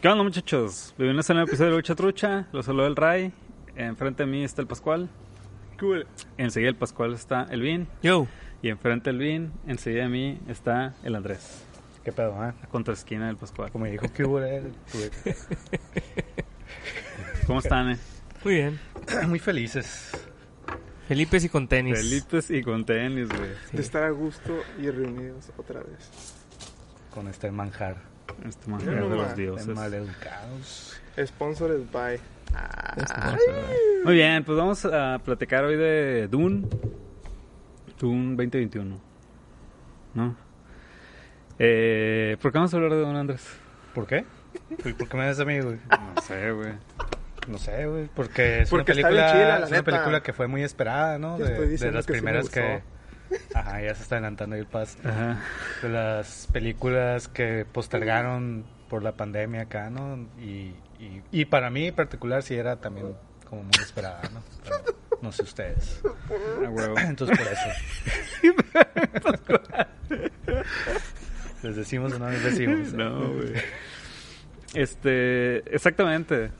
¿Qué onda muchachos? Bienvenidos a un nuevo episodio de Lucha Trucha. Los saludo el Ray. Enfrente de mí está el Pascual. Cool. Enseguida del Pascual está el Vin. Yo. Y enfrente del Vin, enseguida de mí está el Andrés. ¿Qué pedo, eh? La contraesquina del Pascual. Como dijo que hubo eh, tuve- ¿Cómo están, eh? Muy bien. Muy felices. Felipes y con tenis. Felices y con tenis, güey. de estar a gusto y reunidos otra vez. Con este manjar. Este Mira de los dioses. maleducados. Sponsored by. Muy bien, pues vamos a platicar hoy de Dune. Dune 2021. ¿No? Eh, ¿Por qué vamos a hablar de Dune, Andrés? ¿Por qué? ¿Por por qué me das a mí, güey? No sé, güey. No sé, güey. Porque es Porque una película, chila, la es una película que fue muy esperada, ¿no? De, las que sí me primeras que... Ajá, ya se está adelantando el pas. Ajá. De las películas que postergaron por la pandemia acá, ¿no? Y, y, y para mí en particular sí era también como muy esperada, ¿no? Pero no sé ustedes. A huevo. Entonces por eso. ¿Les decimos o no les decimos? No, güey. Este, exactamente.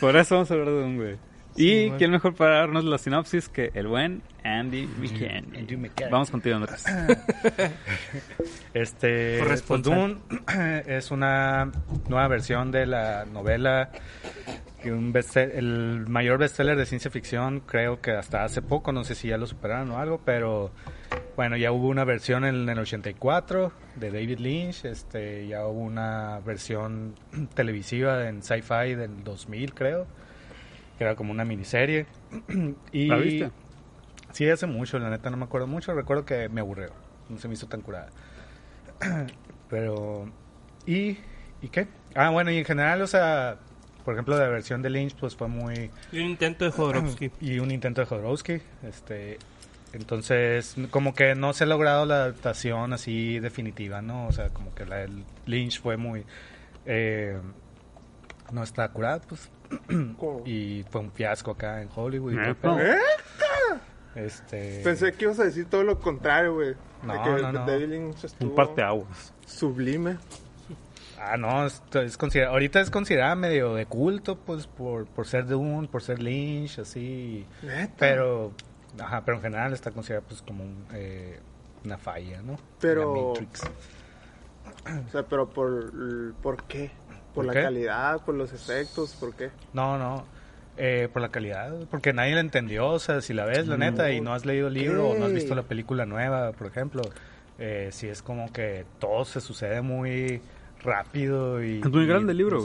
Por eso vamos a hablar de un güey. Y quién mejor para darnos la sinopsis que el buen Andy McCann. Andy McCann. Vamos contigo, Andrés. Este, pues. Dune es una nueva versión de la novela un el mayor bestseller de ciencia ficción, creo que hasta hace poco, no sé si ya lo superaron o algo, pero bueno, ya hubo una versión en el 84 de David Lynch, este, ya hubo una versión televisiva en Sci-Fi del 2000, creo, que era como una miniserie. y ¿La viste? Sí, hace mucho, la neta no me acuerdo mucho, recuerdo que me aburrió, no se me hizo tan curada. Pero, ¿y, ¿y qué? Ah, bueno, y en general, o sea, por ejemplo, la versión de Lynch, pues fue muy... Y un intento de Jodorowsky. Y un intento de Jodorowsky, este... Entonces, como que no se ha logrado la adaptación así definitiva, ¿no? O sea, como que la del Lynch fue muy... eh, no está curada, pues. Y fue un fiasco acá en Hollywood. ¿Eh? Este... Pensé que ibas a decir todo lo contrario, güey. No, de que no, no. David Lynch estuvo Un parteaguas. sublime. Ah, no, esto es considerado, ahorita es considerada medio de culto, pues, por, por ser Dune, por ser Lynch, así. Neta. Pero, ajá, pero en general está considerada, pues, como un, eh, una falla, ¿no? Pero- Matrix. O sea, pero por, ¿por qué? ¿Por, ¿Por la qué? calidad? ¿Por los efectos? ¿Por qué? No, no, eh, por la calidad, porque nadie la entendió, o sea, si la ves, la neta, y no has leído el libro o no has visto la película nueva, por ejemplo, eh, sí es como que todo se sucede muy rápido y... Es muy y grande el libro,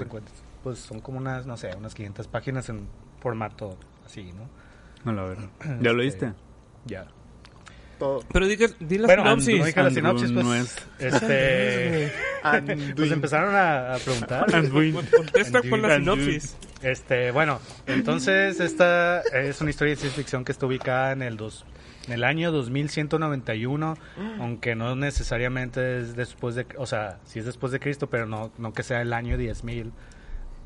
Pues son como unas, no sé, unas 500 páginas en formato así, ¿no? No la ver. ¿Ya lo Este, viste? Ya. Todo. Pero di, que- di la Bueno, sinopsis. no dije la sinopsis, pues, no es- este, pues empezaron a, a preguntar. Con- Contesta con la sinopsis. Este, bueno, entonces esta es una historia de ciencia ficción que está ubicada en el dos, en el año 2191, aunque no necesariamente es después de, o sea, sí es después de Cristo, pero no no que sea el año 10000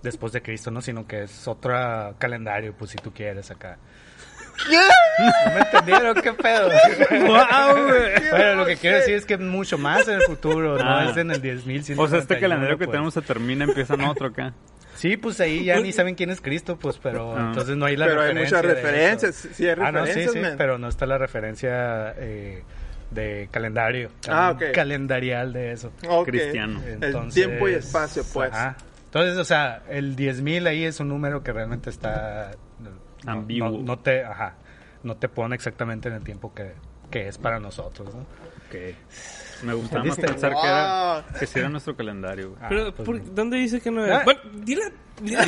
después de Cristo, no, sino que es otro calendario, pues si tú quieres acá. ¿No me entendieron? ¿Qué pedo? ¡Wow, güey! Bueno, lo que quiero decir es que es mucho más en el futuro, no Ah. es en el 10.000. O sea, este calendario que pues. tenemos se termina, empieza en otro acá. Sí, pues ahí ya ni saben quién es Cristo, pues, pero Ah. entonces no hay la Pero hay referencia muchas referencias. eso. Sí, hay Ah, no, sí, referencias, sí, pero no está la referencia eh, de calendario. Ah, ok. Calendarial de eso. Ok. Cristiano. El tiempo y espacio, pues. ajá. Entonces, o sea, el 10.000 ahí es un número que realmente está... no- Ambiguo. No, no te, ajá, no te pone exactamente en el tiempo que, que es para nosotros, ¿no? Ok. Me gustaba más pensar que era, Wow. que sí era nuestro calendario. Ah, Pero, pues ¿por-. ¿dónde dice que no es? Ah. Bueno, dila. Dila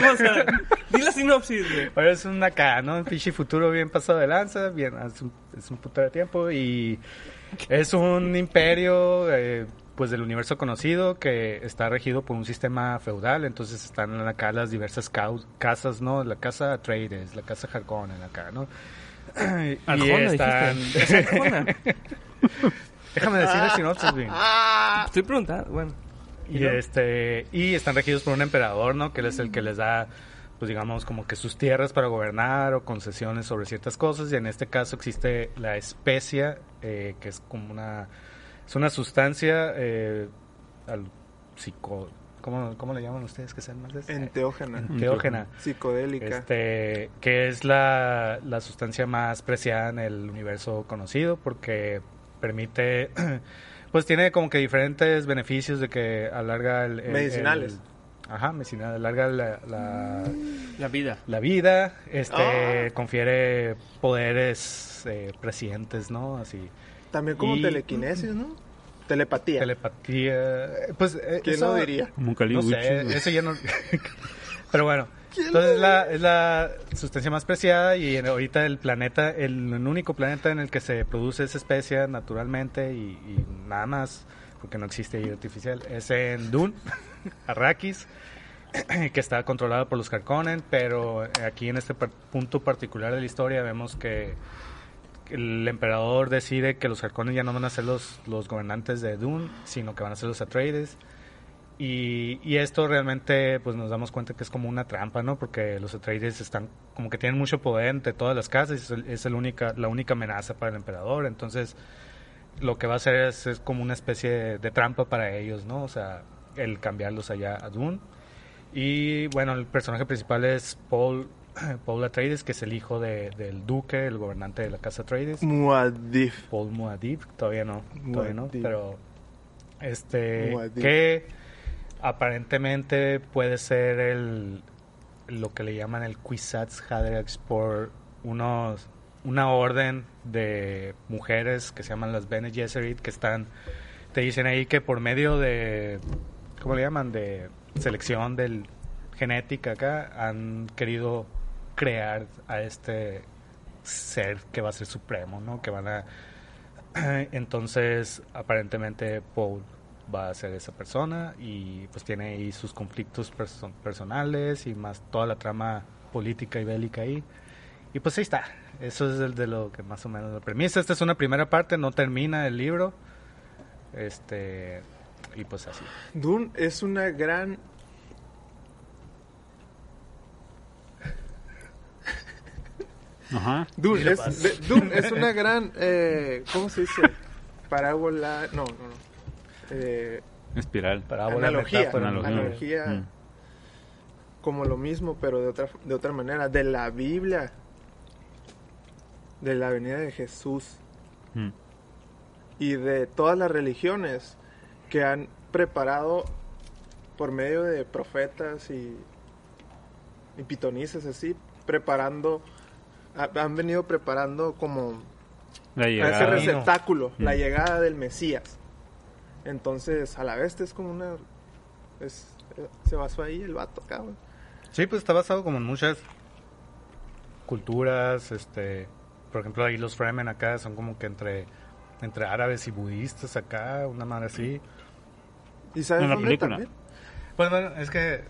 cosas. Dila sinopsis, güey. Pero es un acá, ¿no? Un pinche futuro bien pasado de lanza, bien, es un, es un puto de tiempo y es un imperio, eh, pues del universo conocido que está regido por un sistema feudal, entonces están acá las diversas casas, ¿no? La casa Atreides, la casa Harkonnen acá, ¿no? y Arjona, están... Déjame decir el sinopsis, bien. Ah, Estoy preguntando, bueno. Y este y están regidos por un emperador, ¿no? Que él es el que les da pues digamos como que sus tierras para gobernar o concesiones sobre ciertas cosas y en este caso existe la especia eh, que es como una es una sustancia eh, al psico ¿cómo, cómo le llaman ustedes que sean más de eso? enteógena, enteógena psicodélica. este que es la, la sustancia más preciada en el universo conocido porque permite pues tiene como que diferentes beneficios de que alarga el, el- Medicinales. el- ajá medicinales alarga la, la, La vida. la vida este Ah. confiere poderes eh, prescientes no así También como y- telequinesis, ¿no? Telepatía. telepatía pues eh, ¿Quién eso- lo diría? Como un no sé, eso ya no. Pero bueno, entonces la, es la sustancia más preciada y ahorita el planeta, el, el único planeta en el que se produce esa especie naturalmente y, y nada más, porque no existe vida artificial, es en Dune, Arrakis, que está controlado por los Harkonnen, pero aquí en este par- punto particular de la historia vemos que el emperador decide que los Harkonnen ya no van a ser los, los gobernantes de Dune, sino que van a ser los Atreides. Y, esto realmente, pues nos damos cuenta que es como una trampa, ¿no? Porque los Atreides están, como que tienen mucho poder entre todas las casas, y es, es el única, la única amenaza para el emperador. Entonces, lo que va a hacer es, es como una especie de, de trampa para ellos, ¿no? O sea, el cambiarlos allá a Dune. Y bueno, el personaje principal es Paul, Paul Atreides, que es el hijo de- del duque, el gobernante de la casa Atreides. Muad'Dib. Paul Muad'Dib, todavía no, todavía no, pero este Muad'Dib. que aparentemente puede ser el lo que le llaman el Kwisatz Haderach por unos una orden de mujeres que se llaman las Bene Gesserit que están te dicen ahí que por medio de ¿cómo le llaman? de selección del genética acá han querido crear a este ser que va a ser supremo, ¿no? Que van a entonces aparentemente Paul va a ser esa persona y pues tiene ahí sus conflictos perso- personales y más toda la trama política y bélica ahí. Y pues ahí está. Eso es el de lo que más o menos la premisa. Esta es una primera parte, no termina el libro. Este y pues así. Dune es una gran... Ajá. Dune es, paz. de- Dune es una gran... Eh, ¿Cómo se dice? Parábola... No, no, no. Eh, Espiral. Parábola, Analogía. metáfora, Analogía. analogía. Mm. como lo mismo, pero de otra, de otra manera. De la Biblia. De la venida de Jesús. Mm. y de todas las religiones que han preparado por medio de profetas y, y pitonices así, preparando, han venido preparando como La a ese llegada. receptáculo, la llegada del Mesías. Entonces, a la vez es como una... es- se basó ahí el vato, cabrón. Sí, pues está basado como en muchas culturas, este, por ejemplo ahí los Fremen acá son como que entre entre árabes y budistas acá, una madre así. ¿Y sabes En la dónde película. también? Pues bueno, es que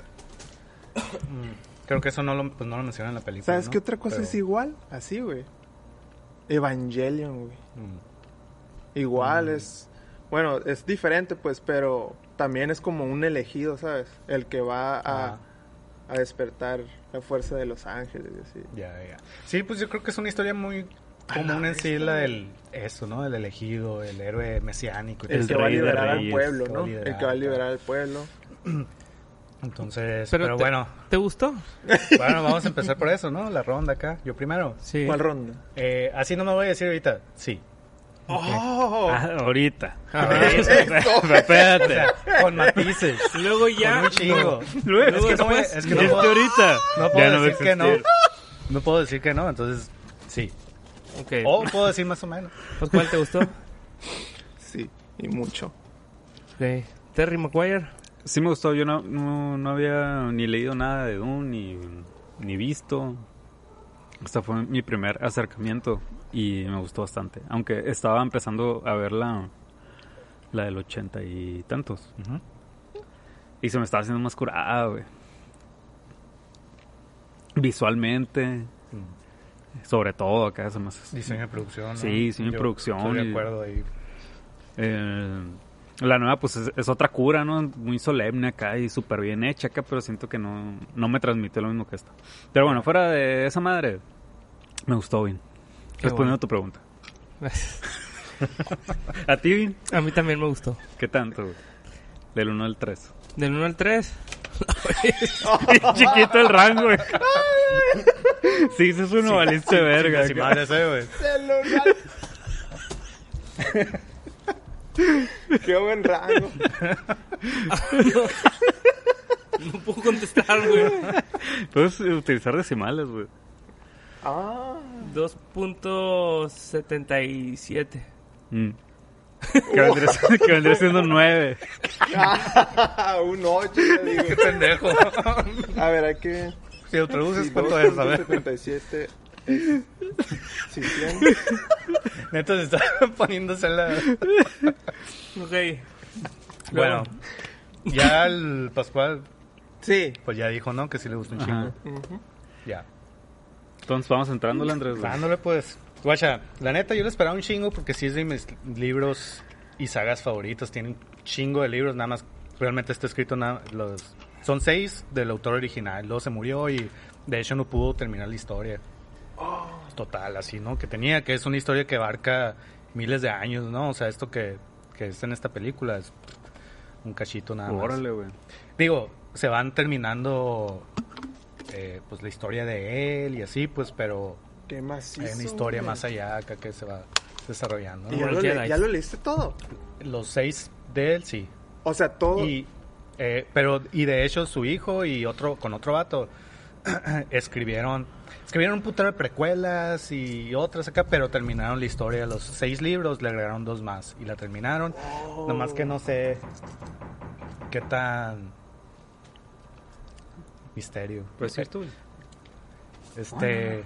creo que eso no lo, pues no lo menciona en la película. ¿Sabes ¿no? qué otra cosa Pero, es igual? Así, güey. Evangelion, güey. mm, Igual Mm. es, bueno, es diferente pues, pero también es como un elegido, ¿sabes? El que va a, a despertar la fuerza de los ángeles así. ya, ya. Sí, pues yo creo que es una historia muy común en sí la del eso, ¿no? El elegido, el héroe mesiánico. y El, El que va a liberar al pueblo, ¿no? El que va a liberar al pueblo. Entonces, Pero pero, te- bueno, ¿Te gustó? bueno, vamos a empezar por eso, ¿no? La ronda acá. Yo primero. Sí. ¿Cuál ronda? Eh, así no me voy a decir ahorita. Sí. ¡Oh! Ah, ahorita. Ah, O Espérate. sea, con matices. Luego ya. Con un chingo. Luego, Es que no, después, es que no puedo, ahorita. no puedo ya no decir que no. No puedo decir que no, entonces sí. Ok. O puedo decir más o menos. Pues, ¿Cuál te gustó? Sí, y mucho. Ok. Terry Maguire. Sí me gustó, yo no, no, no había ni leído nada de Dune, ni, ni visto. Este fue mi primer acercamiento y me gustó bastante. Aunque estaba empezando a ver la, la del ochenta y tantos. Y se me estaba haciendo más curada, güey. Visualmente, sobre todo acá se me hace- Diseño de producción. Sí, diseño de producción Estoy de acuerdo ahí. Eh, la nueva, pues es, es otra cura, ¿no? Muy solemne acá y súper bien hecha acá, pero siento que no, no me transmitió lo mismo que esta. Pero bueno, fuera de esa madre, me gustó bien. Qué Respondiendo bueno. a tu pregunta. ¿A ti, Vin? A mí también me gustó. ¿Qué tanto? güey? Del 1 al 3. Del 1 al 3. Chiquito el rango, güey. Sí, eso es uno valiste verga. Sí, madre, ese, güey. Qué buen rango. No puedo contestar, güey. Puedes utilizar decimales, güey. Ah, 2.77. Mm. Que, vendría, que vendría siendo 9. un 8, le digo. Qué pendejo. A ver, hay que... Si lo traduces, Sí, ¿cuánto es? A ver. 77 es... Sí, 100. Neto se está poniéndose la... Ok. Bueno, ya el Pascual, Sí. pues ya dijo, ¿no? Que sí le gusta un chingo. Ujú. Ya. Entonces vamos entrándole, Andrés. güey. Dándole, pues. Guacha, la neta, yo le esperaba un chingo porque sí es de mis libros y sagas favoritos. Tiene un chingo de libros, nada más. Realmente está escrito nada. Los, son seis del autor original. Luego se murió y de hecho no pudo terminar la historia. Total, así, ¿no? Que tenía, que es una historia que abarca miles de años, ¿no? O sea, esto que, que está en esta película es un cachito nada más. Órale, güey. Digo, se van terminando eh, pues la historia de él y así, pues, pero Qué macizo. hay una historia güey. más allá acá que se va desarrollando. ¿no? ¿Y ya lo, le- ya lo leíste todo? Los seis de él, sí. O sea, todo... Y, eh, pero, y de hecho su hijo y otro, con otro vato, escribieron, escribieron un putero de precuelas y otras acá, pero terminaron la historia, los seis libros, le agregaron dos más y la terminaron. Nomás que no sé qué tan misterio. Pues sí, tú. Este.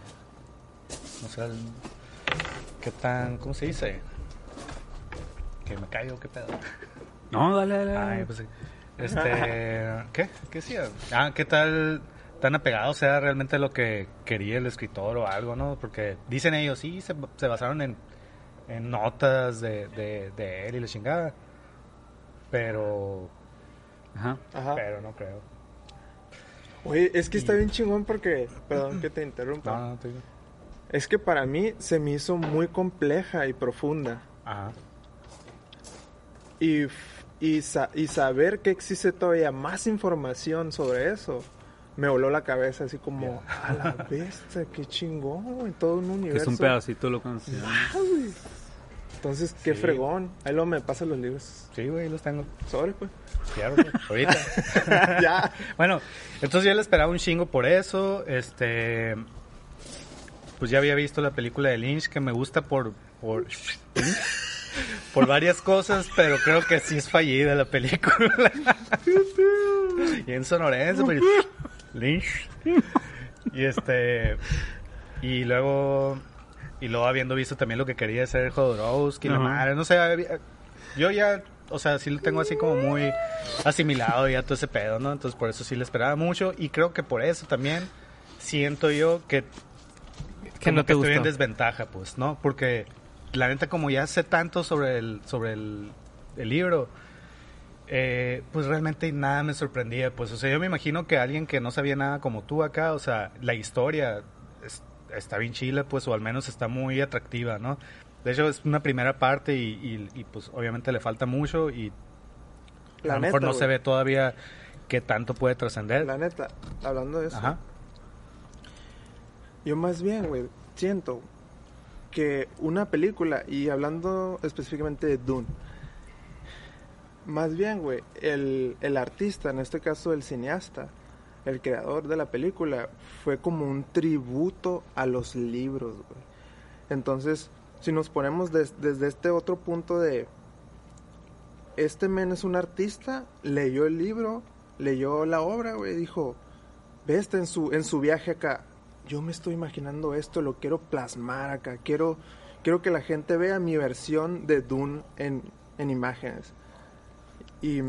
No sé. ¿Qué tan. ¿Cómo se dice? Que me caigo, qué pedo. No, dale, dale. Ay, pues. Este. ¿Qué? ¿Qué decía? Ah, ¿qué tal. Tan apegado sea realmente lo que quería el escritor o algo, ¿no? Porque dicen ellos, sí, se, se basaron en, en notas de, de, de él y la chingada. Pero. Ajá. Ajá. Pero no creo. Oye, es que está bien chingón porque... Perdón que te interrumpa. No, no, bien. Es que para mí se me hizo muy compleja y profunda. Ajá. Y, y, sa- y saber que existe todavía más información sobre eso me voló la cabeza así como a la bestia, qué chingón, güey, todo un Que universo. es un pedacito lo. Ah, güey. Entonces, qué Sí. fregón. Ahí luego me pasan los libros. Sí, güey, los tengo. Sobre, pues. Claro, güey, ahorita. ya. Bueno, entonces yo le esperaba un chingo por eso. Este. Pues ya había visto la película de Lynch que me gusta por. por por varias cosas, pero creo que sí es fallida la película. y en sonorense, pero Lynch. Y este. Y luego. Y luego habiendo visto también lo que quería hacer Jodorowsky, la madre, no sé, había- yo ya, o sea, sí lo tengo así como muy asimilado ya todo ese pedo, ¿no? Entonces por eso sí le esperaba mucho y creo que por eso también siento yo que Que no te estoy en desventaja, pues, ¿no? Porque la neta como ya sé tanto sobre el sobre el, el libro, eh, pues realmente nada me sorprendía, pues, o sea, yo me imagino que alguien que no sabía nada como tú acá, o sea, la historia es- está bien chila, pues, o al menos está muy atractiva, ¿no? De hecho, es una primera parte y, y- y, pues, obviamente le falta mucho y La a lo mejor neta, no se güey. ve todavía qué tanto puede trascender. La neta, hablando de eso. Ajá. Yo más bien, güey, siento que una película, y hablando específicamente de Dune, más bien, güey, el, el artista, en este caso el cineasta, el creador de la película, fue como un tributo a los libros, güey. Entonces, si nos ponemos des- desde este otro punto de... Este men es un artista, leyó el libro, leyó la obra, güey, dijo, ve este en su, en su viaje acá, yo me estoy imaginando esto, lo quiero plasmar acá, quiero, quiero que la gente vea mi versión de Dune en, en imágenes. Y,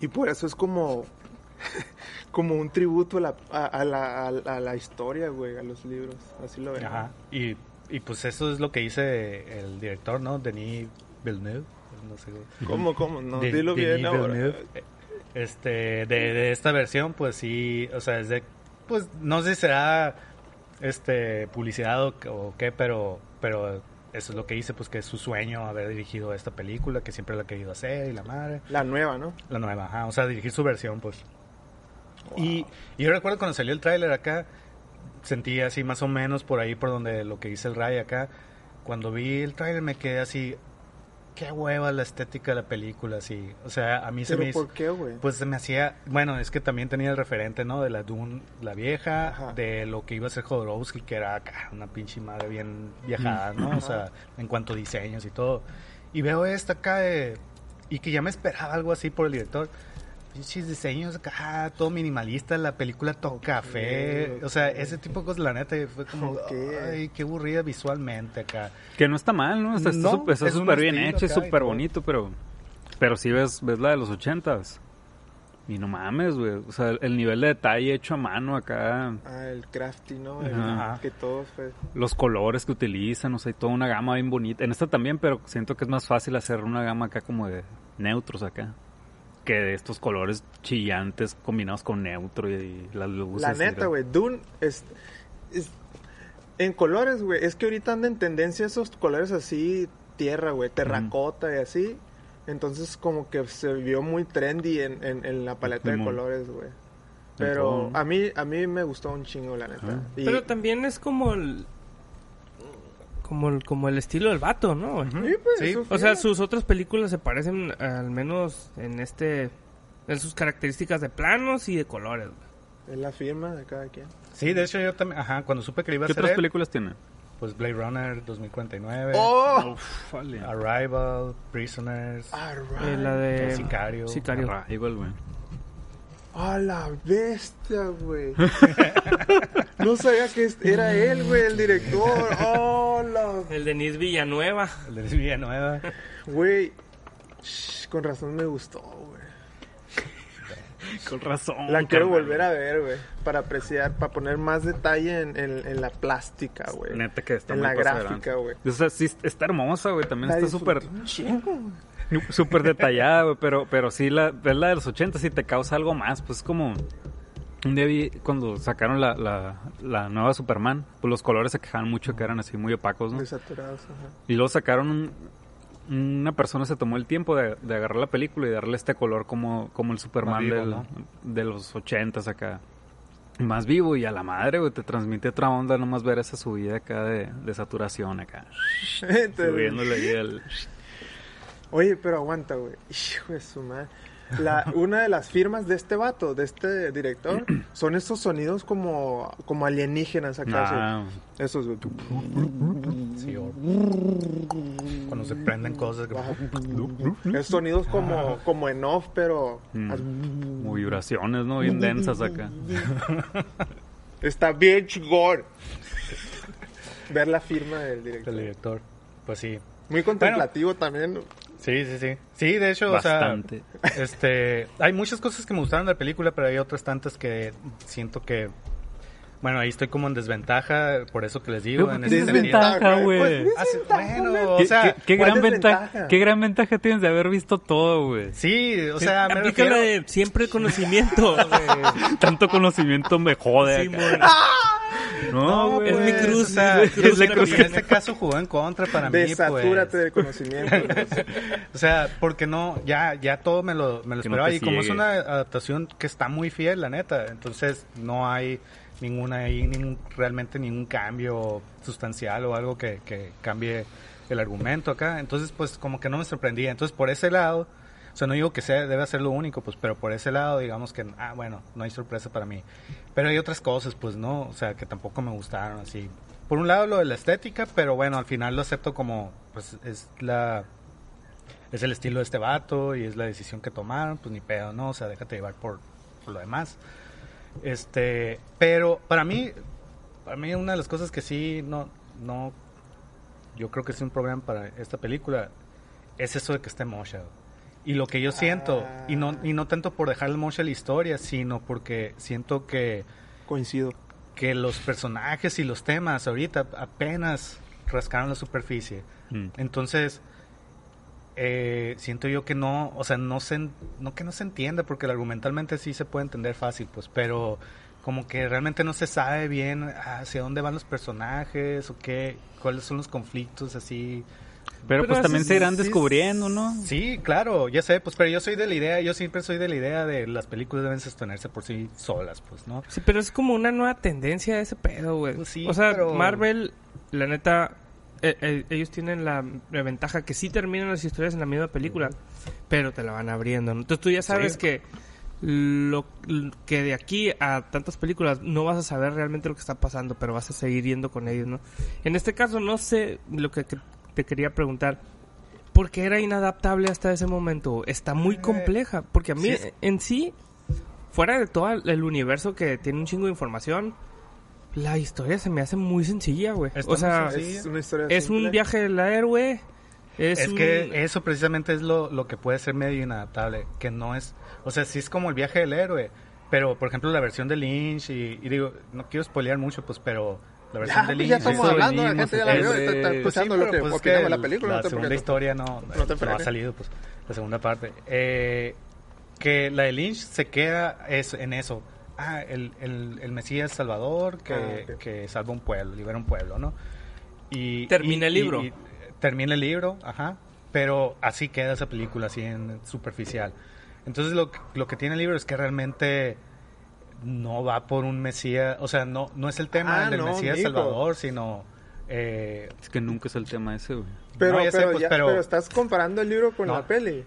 y por eso es como, como un tributo a la, a, a la, a, a la historia, güey, a los libros, así lo veo. Ajá. Y, y pues eso es lo que dice el director, ¿no? Denis Villeneuve. No sé. ¿Cómo, cómo? No, De- dilo Denis bien ahora. Villeneuve. Este, de, de esta versión, pues sí, o sea, es de, pues no sé si será este publicidad o, o qué, pero, pero eso es lo que dice, pues que es su sueño haber dirigido esta película, que siempre lo ha querido hacer y la madre. La nueva, ¿no? La nueva, ajá, o sea, dirigir su versión, pues. Y, y yo recuerdo cuando salió el tráiler acá, sentí así más o menos por ahí, por donde lo que dice el Ray acá. Cuando vi el tráiler me quedé así, qué hueva la estética de la película, así. O sea, a mí se ¿Pero me hizo... por qué, güey? Pues se me hacía, bueno, es que también tenía el referente, ¿no? De la Dune, la vieja, Ajá. de lo que iba a ser Jodorowsky, que era acá una pinche madre bien viajada, ¿no? O sea, en cuanto a diseños y todo. Y veo esta acá de- y que ya me esperaba algo así por el director. Pinches diseños acá, todo minimalista, la película todo café, o sea, ese tipo de cosas, la neta, fue como, Ok. ay, qué aburrida visualmente acá. Que no está mal, ¿no? Está está No, súper está es súper bien estilo hecho, es súper bonito, pero... Pero si ves, ves la de los ochentas. Y no mames, güey. O sea, el, el nivel de detalle hecho a mano acá. Ah, el crafty, ¿no? El- Ajá. Que todo fue... Los colores que utilizan, o sea, hay toda una gama bien bonita. En esta también, pero siento que es más fácil hacer una gama acá como de neutros acá. Que de estos colores chillantes combinados con neutro y, y las luces. La neta, güey, Dune es, es- En colores, güey, es que ahorita anda en tendencia esos colores así, tierra, güey, terracota y así. Entonces como que se vio muy trendy en, en, en la paleta de colores, güey. Pero a mí, a mí me gustó un chingo, la neta. Y- Pero también es como el... Como el, como el estilo del vato, ¿no? Sí, pues, Sí. O sea, sus otras películas se parecen al menos en este... En sus características de planos y de colores. Es la firma de cada quien. Sí, de hecho yo también, ajá, cuando supe que iba a ¿Qué otras él, películas tiene? pues Blade Runner 2049, ¡Oh! Uf. Arrival, Prisoners, Alright. Eh, la de... Sicario. Sicario. Arrival, güey. ¡A la bestia, güey! no sabía que era él, güey, el director. ¡Oh, la... El Denis Villanueva. el de Villanueva. Güey, shh, con razón me gustó, güey. Con razón. La quiero carnal. volver a ver, güey. Para apreciar, para poner más detalle en, en- en la plástica, güey. Neta que está En muy la gráfica, güey. O sea, sí, está hermosa, güey. También La está súper súper detallada, güey. Pero, pero sí, la, ves la de los 80 sí te causa algo más. Pues como... Un día vi cuando sacaron la, la, la nueva Superman, pues los colores se quejaban mucho que eran así muy opacos, ¿no? Desaturados, ajá. Y luego sacaron un- una persona se tomó el tiempo de, de agarrar la película y darle este color como, como el Superman vivo, del- ¿no? de los ochentas acá. Más vivo y a la madre, güey, te transmite otra onda nomás ver esa subida acá de, de saturación acá. Subiéndole ahí el... Oye, pero aguanta, güey. Hijo de su madre. La, una de las firmas de este vato, de este director, son estos sonidos como, como alienígenas acá. Ah. Esos, güey. Sí, o- cuando se prenden cosas. que- sonidos como, como en off, pero mm, como vibraciones, ¿no? Bien densas acá. está bien chingón. Ver la firma del director. del director. Pues sí. Muy contemplativo también. Sí, sí, sí. Sí, de hecho, Bastante. o sea, este, hay muchas cosas que me gustaron de la película, pero hay otras tantas que siento que, bueno, ahí estoy como en desventaja, por eso que les digo, en ese. Desventaja, güey. Pues, Ah, sí, bueno, ¿Qué, o sea, qué- qué ¿cuál gran ventaja, qué gran ventaja tienes de haber visto todo, güey. sí, o sea, me Aplica la refiero, de siempre conocimiento. güey. Tanto conocimiento me jode. Sí, acá. mon. No, güey. es mi pues, cruz, o sea, es mi cruz es la cruz. también. en este caso jugó en contra para mí, Desatúrate pues. de conocimiento. O sea, porque no, ya, ya todo me lo, me lo no esperaba. y como es una adaptación que está muy fiel, la neta, entonces no hay ninguna ahí, ningún, realmente ningún cambio sustancial o algo que, que cambie el argumento acá. Entonces, pues como que no me sorprendía. Entonces, por ese lado, O sea, no digo que sea, debe ser lo único, pues, pero por ese lado, digamos que, ah, bueno, no hay sorpresa para mí. Pero hay otras cosas, pues, ¿no? O sea, que tampoco me gustaron, así. Por un lado, lo de la estética, pero bueno, al final lo acepto como, pues, es la... Es el estilo de este vato y es la decisión que tomaron, pues ni pedo, ¿no? O sea, déjate llevar por, por lo demás. Este, pero para mí, para mí una de las cosas que sí no, no, yo creo que es un problema para esta película es eso de que esté Moshe. Y lo que yo siento, y no, y no tanto por dejar el Moshe a la historia, sino porque siento que, Coincido. que los personajes y los temas ahorita apenas rascaron la superficie. Mm. Entonces, eh, siento yo que no, o sea, no se, no que no se entienda, porque argumentalmente sí se puede entender fácil, pues, pero como que realmente no se sabe bien hacia dónde van los personajes o qué, cuáles son los conflictos así. Pero, Pero pues también se irán sí, descubriendo, ¿no? Sí, claro, ya sé, pues, pero yo soy de la idea, yo siempre soy de la idea de las películas deben sostenerse por sí solas, pues, ¿no? Sí, pero es como una nueva tendencia ese pedo, güey. Pues sí, o sea, pero- Marvel, la neta, eh, eh, ellos tienen la, la ventaja que sí terminan las historias en la misma película, pero te la van abriendo. ¿no? Entonces tú ya sabes Sí. que lo que de aquí a tantas películas no vas a saber realmente lo que está pasando, pero vas a seguir yendo con ellos, ¿no? En este caso no sé lo que, que te quería preguntar. ¿Por qué era inadaptable hasta ese momento? Está muy Eh, compleja, porque a mí sí. en sí fuera de todo el universo que tiene un chingo de información, la historia se me hace muy sencilla, güey. O sea. Es una historia es un simple. viaje del héroe. Es, Es, un- que eso precisamente es lo, lo que puede ser medio inadaptable, que no es, o sea, sí es como el viaje del héroe, pero por ejemplo la versión de Lynch, y, y digo, no quiero spoilear mucho, pues, pero la versión Ya, de pues Lynch... ya estamos eso hablando, la gente ya la vio, es- está, está sí, escuchando lo que pues, el- la película. La no segunda historia no, No te no ha salido, pues, la segunda parte. Eh, que la de Lynch se queda es, en eso. Ah, el, el, el Mesías Salvador que, Ah, que salva un pueblo, libera un pueblo, ¿no? Y, Termina y- el libro. y- y termina el libro, ajá. Pero así queda esa película, así en superficial. Entonces lo, que- lo que tiene el libro es que realmente no va por un Mesías, o sea, no, no es el tema Ah, del no, Mesías. Salvador, sino... eh, Es que nunca es el tema ese, güey. Pero, No, ya sé, pues, ya- pero- pero estás comparando el libro con No. la peli.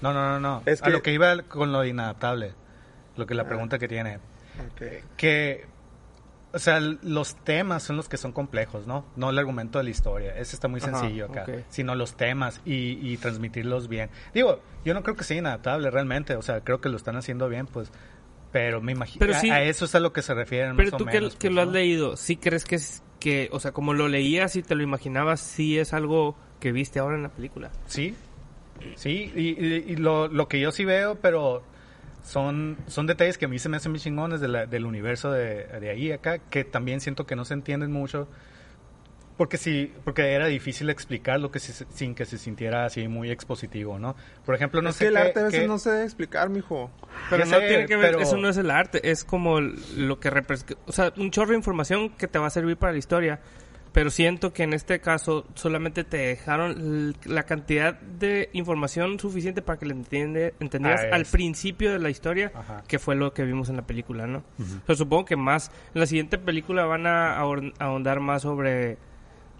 No, no, no, no. Es A que- lo que iba con lo inadaptable. Lo que la Ah. pregunta que tiene. Ok. Que, o sea, los temas son los que son complejos, ¿no? No el argumento de la historia. Ese está muy Ajá, sencillo acá. ok. Sino los temas y, y transmitirlos bien. Digo, yo no creo que sea inadaptable realmente. O sea, creo que lo están haciendo bien, pues. Pero me imagino. A- sí- a, eso es a lo que se refieren. Pero más tú o que, menos, que pues, lo has ¿no? leído, ¿sí crees que es que, o sea, como lo leías y te lo imaginabas, sí es algo que viste ahora en la película? Sí, sí, y, y- y lo, lo que yo sí veo, pero son, son detalles que a mí se me hacen muy chingones de la- del universo de, de ahí acá, que también siento que no se entienden mucho, porque sí, porque era difícil explicar lo que se- sin que se sintiera así muy expositivo, ¿no? Por ejemplo, no es sé que el qué- arte a veces qué- no se debe explicar, mijo. Pero Ya no sé, tiene que ver, pero- eso no es el arte, es como lo que representa, o sea, un chorro de información que te va a servir para la historia, pero siento que en este caso solamente te dejaron la cantidad de información suficiente para que le entiende, entendieras Ah, al principio de la historia, Ajá. que fue lo que vimos en la película, ¿no? O sea, supongo que más, en la siguiente película van a ahondar más sobre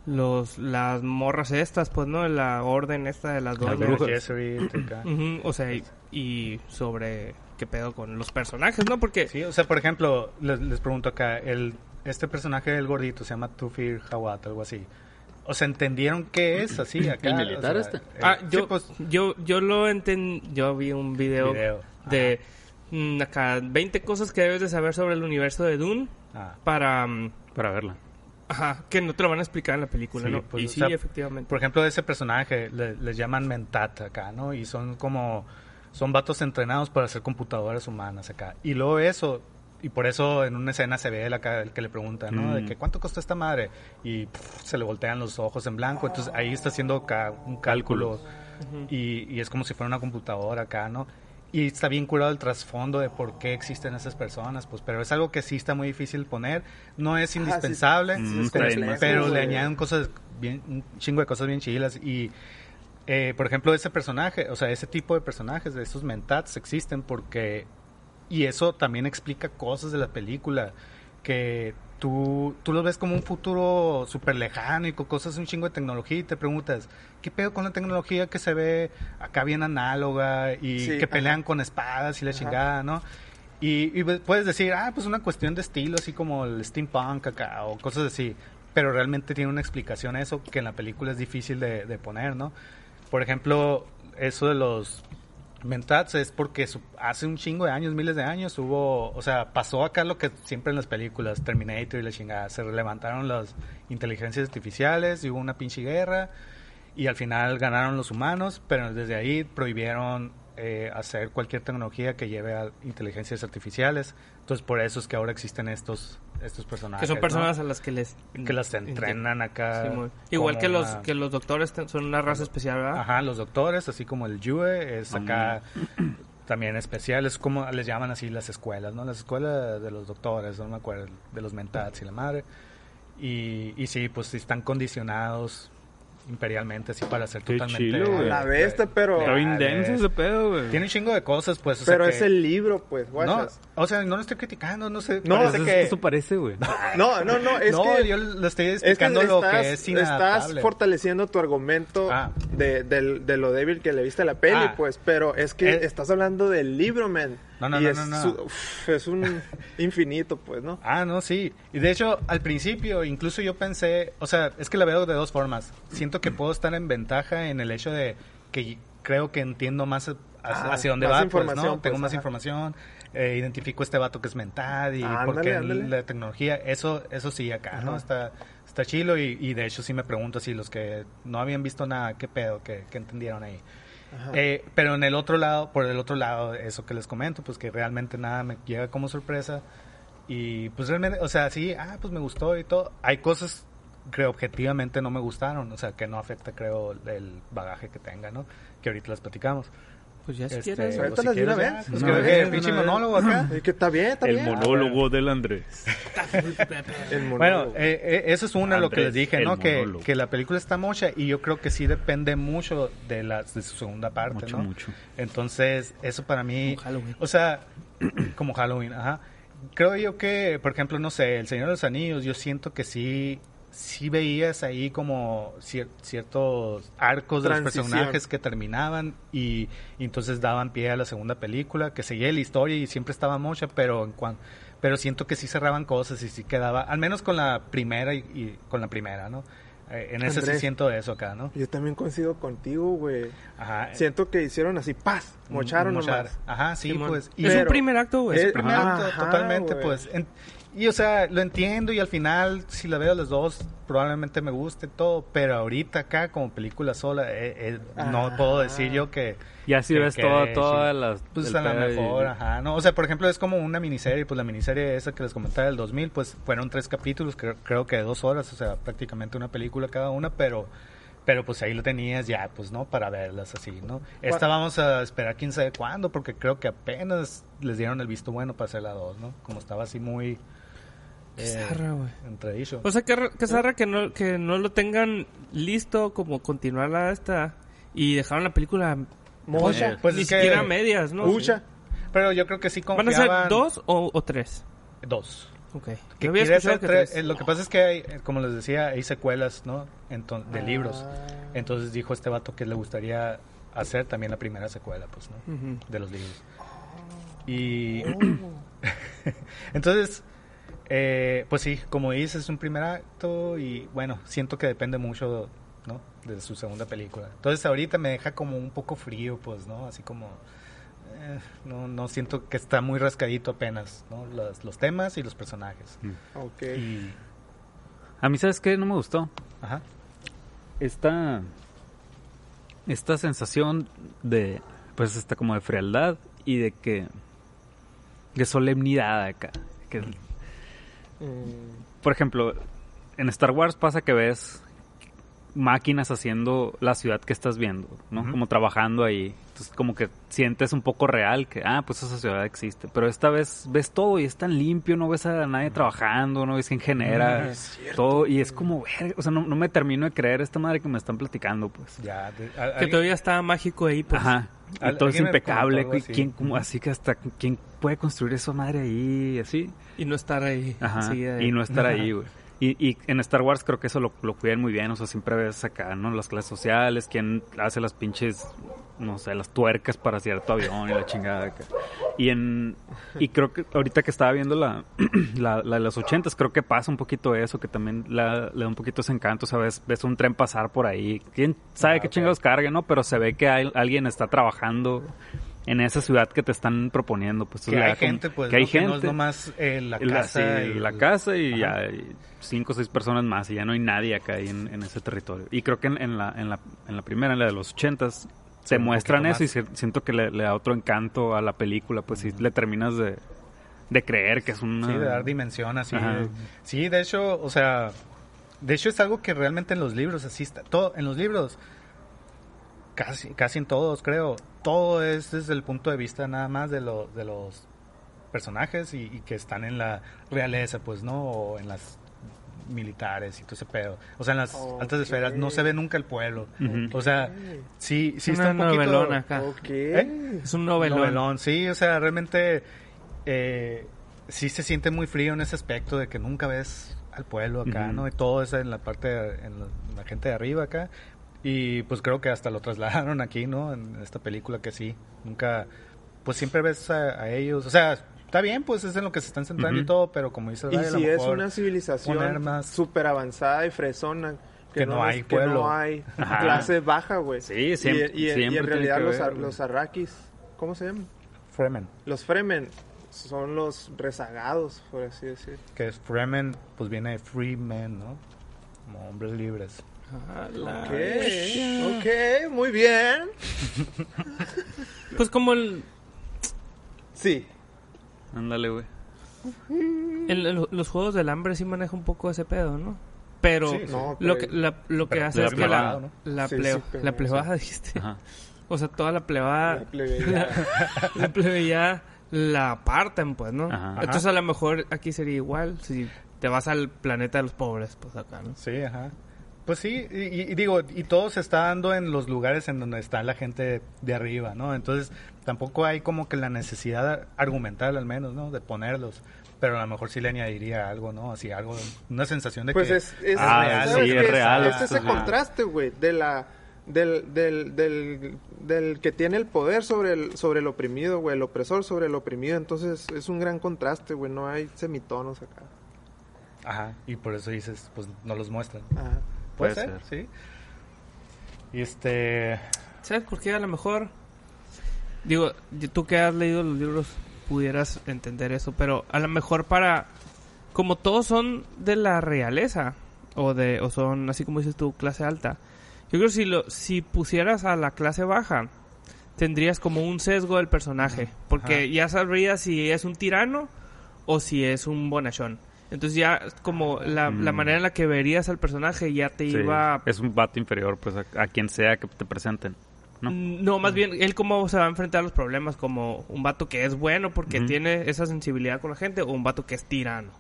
los las morras estas, pues, ¿no? La orden esta de las doñas. brujas. Jesuit, acá. Ujú, o sea, y, y sobre qué pedo con los personajes, ¿no? Porque Sí, o sea, por ejemplo, les, les pregunto acá, el, este personaje del gordito se llama Tufir Hawat, algo así. O sea, ¿entendieron qué es así acá? ¿El militar O sea, este? eh, ah, sí, yo, pues, yo yo lo entendí, yo vi un video, Video, de mm, acá 20 cosas que debes de saber sobre el universo de Dune ah, para mm, Para verla. ajá, que no te lo van a explicar en la película, Sí, ¿no? pues, y o sí, sea, efectivamente. Por ejemplo, ese personaje le- les llaman Mentat acá, ¿no? Y son como, son vatos entrenados para hacer computadoras humanas acá. Y luego eso, y por eso en una escena se ve el, acá, el que le pregunta, ¿no? De Mm. que cuánto costó esta madre. Y pff, se le voltean los ojos en blanco. Entonces ahí está haciendo acá un cálculo. y, y es como si fuera una computadora acá, ¿no? Y está bien curado el trasfondo de por qué existen esas personas, pues, pero es algo que sí está muy difícil poner. No es sí, indispensable, sí, pero, complejo, pero le añaden cosas bien, un chingo de cosas bien chilas. Y, eh, por ejemplo, ese personaje, o sea, ese tipo de personajes, de esos mentats, existen porque. Y eso también explica cosas de la película que tú, tú lo ves como un futuro súper lejano y con cosas, un chingo de tecnología y te preguntas, ¿qué pedo con la tecnología que se ve acá bien análoga y Sí, que pelean ajá. con espadas y la Ajá. chingada, ¿no? Y, y puedes decir, ah, pues una cuestión de estilo, así como el steampunk acá o cosas así. Pero realmente tiene una explicación eso que en la película es difícil de, de poner, ¿no? Por ejemplo, eso de los mentats es porque hace un chingo de años, miles de años, hubo, o sea, pasó acá lo que siempre en las películas, Terminator y la chingada, se levantaron las inteligencias artificiales y hubo una pinche guerra y al final ganaron los humanos, pero desde ahí prohibieron eh, hacer cualquier tecnología que lleve a inteligencias artificiales. Entonces por eso es que ahora existen estos estos personajes. Que son ¿no? personas a las que les... que las entrenan acá. Sí, Igual que los, que los doctores son una raza especial, ¿verdad? Ajá, los doctores, así como el Yue, es acá Mm. también especial, es como les llaman así las escuelas, ¿no? Las escuelas de los doctores, no me acuerdo, de los mentats y la madre. Y, y sí, pues están condicionados imperialmente así para ser Qué totalmente... chilo, güey. La bestia, pero- Está bien denso ese pedo, güey. Tiene un chingo de cosas, pues. o sea Pero que- es el libro, pues, No, o sea, no lo estoy criticando, no sé. No, parece Pues que... Eso parece, güey. No, no, no, es no, que... yo lo estoy Es que explicando lo estás, que es estás inadaptable. fortaleciendo tu argumento Ah. de, del- de lo débil que le viste a la peli, Ah. pues, pero es que Eh. estás hablando del libro, man. No, no, y no, es, no, no. su- uf, es un infinito, pues, ¿no? Ah, no, sí. Y de hecho, al principio, incluso yo pensé, o sea, es que la veo de dos formas. Siento que puedo estar en ventaja en el hecho de que creo que entiendo más hacia, Ah, hacia dónde más va, pues, ¿no? Tengo pues, más ajá. información, eh, identifico este vato que es mental y porque ándale. la tecnología, eso eso sí acá, ¿no? Está está chilo y, y de hecho sí me pregunto si los que no habían visto nada, qué pedo, qué entendieron ahí. Eh, pero en el otro lado, por el otro lado, eso que les comento, pues que realmente nada me llega como sorpresa. Y pues realmente, o sea, sí, ah, pues me gustó y todo. Hay cosas que objetivamente no me gustaron, o sea, que no afecta, creo, el bagaje que tenga, ¿no? Que ahorita las platicamos. Pues ya si Este, quieres. Ahorita si las de una vez. pues que- una pinche monólogo acá. Y que está bien, está El bien. monólogo del Andrés. El monólogo. Bueno, eh, eh, eso es una de lo que les Andrés, dije, el ¿no? Que, que la película está mocha y yo creo que sí depende mucho de, la, de su segunda parte, Mucho, ¿no? mucho. Entonces, eso para mí... Como Halloween. O sea, como Halloween, ajá. Creo yo que, por ejemplo, no sé, El Señor de los Anillos, yo siento que sí, sí veías ahí como cier- ciertos arcos de los Transición. personajes que terminaban y, y entonces daban pie a la segunda película, que seguía la historia y siempre estaba mocha, pero en cuan- pero siento que sí cerraban cosas y sí quedaba, al menos con la primera y, y con la primera, ¿no? Eh, en ese sí Andrés. siento eso acá, ¿no? Yo también coincido contigo, güey. Ajá. Siento que hicieron así, paz, mocharon Mochar. nomás. Ajá, sí, Simón. pues. es Pero- un primer acto, güey. Es un primer Ajá, acto, totalmente, güey. pues. en- y, o sea, lo entiendo y al final, si la veo los dos, probablemente me guste todo, pero ahorita acá, como película sola, eh, eh, no Ah. puedo decir yo que... Ya si que ves chido. todas las... Pues a lo y- mejor, ajá, ¿no? O sea, por ejemplo, es como una miniserie, pues la miniserie esa que les comentaba del 2000, pues fueron tres capítulos, creo, creo que de dos horas, o sea, prácticamente una película cada una, pero... Pero pues ahí lo tenías ya, pues, ¿no? Para verlas así, ¿no? Esta vamos a esperar quién sabe cuándo, porque creo que apenas les dieron el visto bueno para hacer la dos, ¿no? Como estaba así muy... Qué eh, zarra, güey. entredicho. O sea, que, que zarra que no, que no lo tengan listo como continuar la esta y dejaron la película Mocha. Eh, Pues ni es que- siquiera medias, ¿no? Mucha. Pero yo creo que sí ¿Van a confiaban... ser dos o, o tres? Dos. Ok. Que Yo había quiere escuchado hacer que tres. tres. Eh, Lo que pasa es que, hay, eh, como les decía, hay secuelas, ¿no? Enton- de libros. Ah. Entonces dijo este vato que le gustaría hacer también la primera secuela, pues, ¿no? De los libros. Y... Entonces, eh, pues sí, como dices, es un primer acto y bueno, siento que depende mucho, ¿no? De su segunda película. Entonces ahorita me deja como un poco frío, pues, ¿no? Así como... eh, no, no siento que está muy rascadito apenas, ¿no? Los, los temas y los personajes. Ok. Y, A mí, ¿sabes qué? No me gustó. ajá. Esta... Esta sensación de... Pues, esta como de frialdad y de que... De solemnidad acá. Que, Mm, por ejemplo, en Star Wars pasa que ves máquinas haciendo la ciudad que estás viendo, ¿no? Como trabajando ahí. Entonces como que sientes un poco real que, ah, pues esa ciudad existe. Pero esta vez ves todo y es tan limpio, no ves a nadie trabajando, no ves quién genera todo. Y es como, verga, o sea, no, no me termino de creer esta madre que me están platicando, pues. Ya, de- a- Que todavía está mágico ahí, pues. Ajá. Y todo es impecable. así. ¿Quién, como, así que hasta, ¿quién puede construir esa madre ahí? Así. Y no estar ahí. Ajá. Y no estar ahí, güey. Y, y en Star Wars creo que eso lo, lo cuidan muy bien. O sea, siempre ves acá, ¿no? Las clases sociales, quién hace las pinches, no sé, las tuercas para cierto avión y la chingada acá. Y en y creo que ahorita que estaba viendo la, la, la de los ochentas, creo que pasa un poquito eso, que también la- le da un poquito ese encanto, ¿sabes? Ves un tren pasar por ahí. ¿Quién sabe Ah, qué chingados cargue, no? Pero se ve que hay- alguien está trabajando en esa ciudad que te están proponiendo. Pues, que hay como- gente, pues, que hay ¿no? Que gente. no es nomás eh, la La, casa. sí, y la casa y Ajá. ya cinco o seis personas más y ya no hay nadie acá ahí en, en ese territorio. Y creo que en, en la, en, la, en la primera, en la de los ochentas, se muestran eso y siento que le, le da otro encanto a la película, pues si le terminas de, de creer que es una... Sí, de dar dimensión así. De- sí, de hecho, o sea, de hecho es algo que realmente en los libros así está. Todo, en los libros, casi, casi en todos creo, todo es desde el punto de vista nada más de, lo- de los personajes y, y que están en la realeza, pues, ¿no? O en las militares y todo ese pedo. O sea, en las altas esferas no se ve nunca el pueblo. O sea, sí, sí Es está un poquito... novelona acá. ¿Eh? Es un novelón. Novelón, sí, o sea, realmente eh, sí se siente muy frío en ese aspecto de que nunca ves al pueblo acá. ¿no? Y todo es en la parte, de- en la, en la gente de arriba acá. Y pues creo que hasta lo trasladaron aquí, ¿no? En esta película que sí, nunca, pues siempre ves a, a ellos, o sea, está bien, pues es en lo que se están centrando y Ujú. todo, pero como dice Y si es mejor- una civilización más- súper avanzada y fresona, que, Que no hay es- que pueblo. no hay Ajá. clase baja, güey. Sí, siempre- Y, y- y siempre en tiene realidad los, ver, los arrakis, ¿cómo se llaman? Fremen, Los Fremen son los rezagados, por así decir. que es Fremen, pues viene de free men, ¿no? Como hombres libres. Ah, la- Ok, ok, muy bien. Pues como el, Sí, Ándale, güey. el- los juegos del hambre sí maneja un poco ese pedo, ¿no? Pero Sí, sí. no, lo pero- que, la, lo que Pero hace de es la que la, plebada, ¿no? la, Sí, ple- sí, pero la no plebada, dijiste. Ajá. O sea, toda la plebada, la plebeya. la plebeya la apartan, pues, ¿no? Ajá. Entonces a lo mejor aquí sería igual si te vas al planeta de los pobres, pues acá, ¿no? Sí, ajá. Pues sí, y, digo, y todo se está dando en los lugares en donde está la gente de arriba, ¿no? Entonces, tampoco hay como que la necesidad argumental, al menos, ¿no? De ponerlos. Pero a lo mejor sí le añadiría algo, ¿no? Así, algo, una sensación de Pues que... es, es, Ah, ¿sabes sí, es real, Es ese contraste, güey, de la del, del, del, del que tiene el poder sobre el, sobre el oprimido, güey, el opresor sobre el oprimido. Entonces es un gran contraste, güey, no hay semitonos acá. Ajá, y por eso dices, pues no los muestran. Ajá. Puede, Puede ser, sí. Y este... ¿Sabes por qué a lo mejor? Digo, tú que has leído los libros pudieras entender eso, pero a lo mejor para... Como todos son de la realeza, o de o son, así como dices tú, clase alta, yo creo que si, lo, si pusieras a la clase baja, tendrías como un sesgo del personaje, porque Ajá. ya sabrías si es un tirano o si es un bonachón. Entonces ya como la, la Mm. manera en la que verías al personaje ya te Sí, iba Es un vato inferior, pues, a, a quien sea que te presenten. ¿no? Mm, No, más bien, él cómo se va a enfrentar a los problemas, como un vato que es bueno porque tiene esa sensibilidad con la gente, o un vato que es tirano,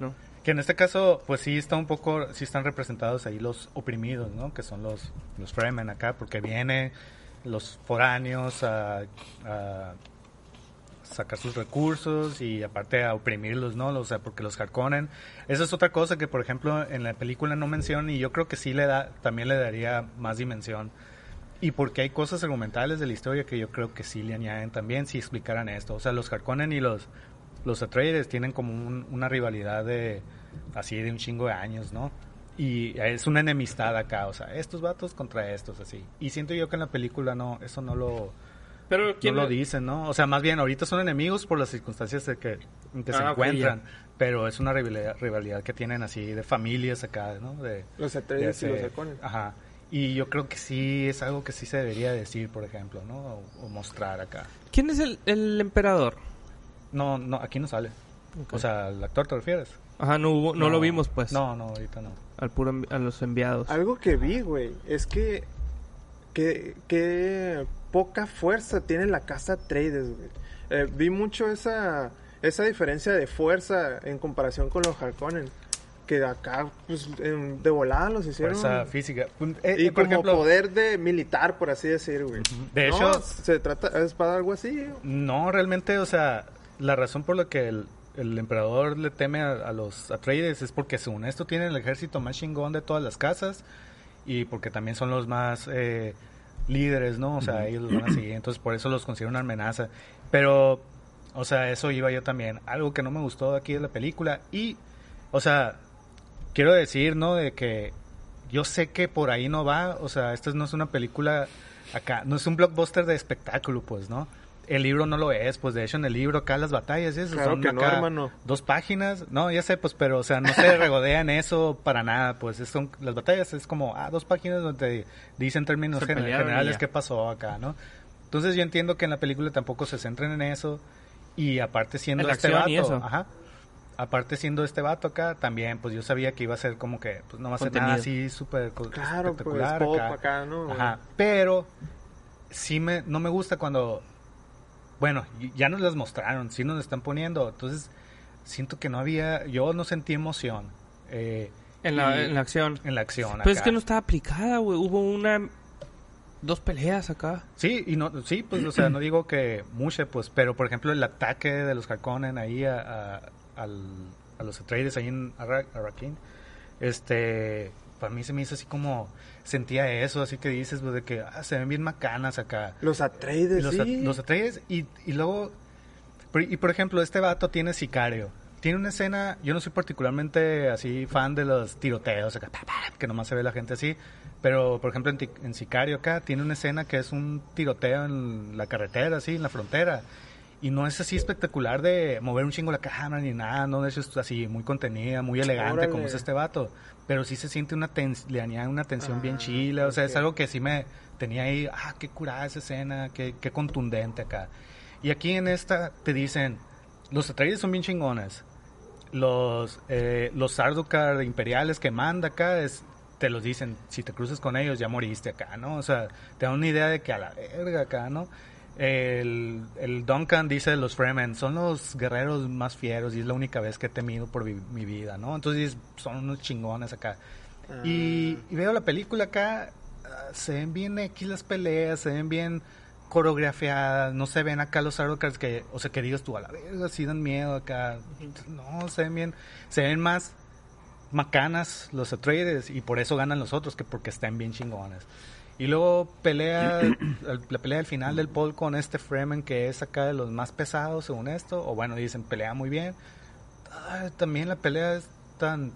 ¿no? Que en este caso, pues sí está un poco, sí están representados ahí los oprimidos, ¿no? Que son los, los Fremen acá, porque vienen los foráneos a, a sacar sus recursos y aparte a oprimirlos, ¿no? O sea, porque los Harkonnen. Esa es otra cosa que, por ejemplo, en la película no mencionan y yo creo que sí le da, también le daría más dimensión. Y porque hay cosas argumentales de la historia que yo creo que sí le añaden también si explicaran esto. O sea, los Harkonnen y los, los Atreides tienen como un- una rivalidad de así de un chingo de años, ¿no? Y es una enemistad acá, o sea, estos vatos contra estos, así. Y siento yo que en la película no, eso no lo, Pero no lo dicen, ¿no? O sea, más bien ahorita son enemigos por las circunstancias de que, en que se Ah, ok, encuentran, pero es una rivalidad, rivalidad que tienen así de familias acá, ¿no? De, Los de Atreides y los Harkonnen. Ajá. Y yo creo que sí es algo que sí se debería decir, por ejemplo, ¿no? O, o mostrar acá. ¿Quién es el, el emperador? No, no, aquí no sale. O sea, ¿el actor te refieres? Ajá, no, hubo, no, lo vimos, pues. No, no, ahorita no. al puro envi- a los enviados. Algo que vi, güey, es que, que, que poca fuerza tiene la casa Trades, güey. Eh, vi mucho esa, esa diferencia de fuerza en comparación con los Harkonnen. Que acá, pues, en- de volada los hicieron. Fuerza física. Eh, y eh, por como ejemplo, poder de militar, por así decir, güey. de No, hecho, se trata, es para algo así. No, realmente, o sea, la razón por la que el, el emperador le teme a, a los Atreides es porque según esto tienen el ejército más chingón de todas las casas y porque también son los más eh, líderes, ¿no? O sea, ellos los van a seguir, entonces por eso los considero una amenaza. Pero, o sea, eso iba yo también. Algo que no me gustó aquí de la película y, o sea, quiero decir, ¿no? De que yo sé que por ahí no va, o sea, esta no es una película acá, no es un blockbuster de espectáculo, pues, ¿no? El libro no lo es, pues de hecho en el libro acá las batallas y eso Claro son que no, acá hermano. dos páginas, no, ya sé, pues, pero o sea, no se regodean eso para nada, pues es- son las batallas es como ah, dos páginas donde dicen términos Se generales qué pasó acá, ¿no? Entonces yo entiendo que en la película tampoco se centren en eso y aparte siendo En este vato, ajá. Aparte siendo este vato acá, también pues yo sabía que iba a ser como que pues no va a ser nada así súper Claro, pues, espectacular pop acá. acá, ¿no? Ajá, pero sí me no me gusta cuando bueno, y- ya nos las mostraron, sí nos las están poniendo, entonces siento que no había, yo no sentí emoción eh, En la, y- en la acción. en la acción. Pero es acá. que no estaba aplicada, güey. Hubo una... Dos peleas acá. Sí, y no, sí, pues, o sea, no digo que mucho, pues, pero por ejemplo el ataque de los Harkonnen ahí a, a, al- a los Atreides ahí en Arra- Arrakeen, este, para mí se me hizo así como, sentía eso, así que dices, pues, de que ah, se ven bien macanas acá. Los Atreides, los, sí. los Atreides y, y luego y por ejemplo este vato tiene sicario tiene una escena yo no soy particularmente así fan de los tiroteos acá, pa, pa, que nomás se ve la gente así pero por ejemplo en, en sicario acá tiene una escena que es un tiroteo en la carretera así en la frontera y no es así espectacular de mover un chingo la cámara ni nada, no es así muy contenida, muy elegante como Órale. es este vato, pero sí se siente una tens le añade una tensión bien Ah, chila, o sea, es algo que sí me tenía ahí, ah, qué curada esa escena, qué, qué contundente acá. Y aquí en esta te dicen, los Atreides son bien chingones. Los, eh, los Sardaukar imperiales que manda acá, es, te los dicen, si te cruzas con ellos ya moriste acá, ¿no? O sea, te dan una idea de que a la verga acá, ¿no? El, el Duncan dice de los Fremen, son los guerreros más fieros y es la única vez que he temido por mi vida, ¿no? Entonces son unos chingones acá. Y, y veo la película acá, ah, se ven bien X las peleas, se ven bien coreografiadas, no se ven acá los Sardaukars que, o sea, que digas tú a la verga, sí dan miedo acá. No, se ven bien, se ven más macanas los Atreides y por eso ganan los otros que porque están bien chingones. Y luego pelea, la pelea del final del Paul con este Fremen que es acá de los más pesados según esto, o bueno, dicen pelea muy bien. También la pelea es tan...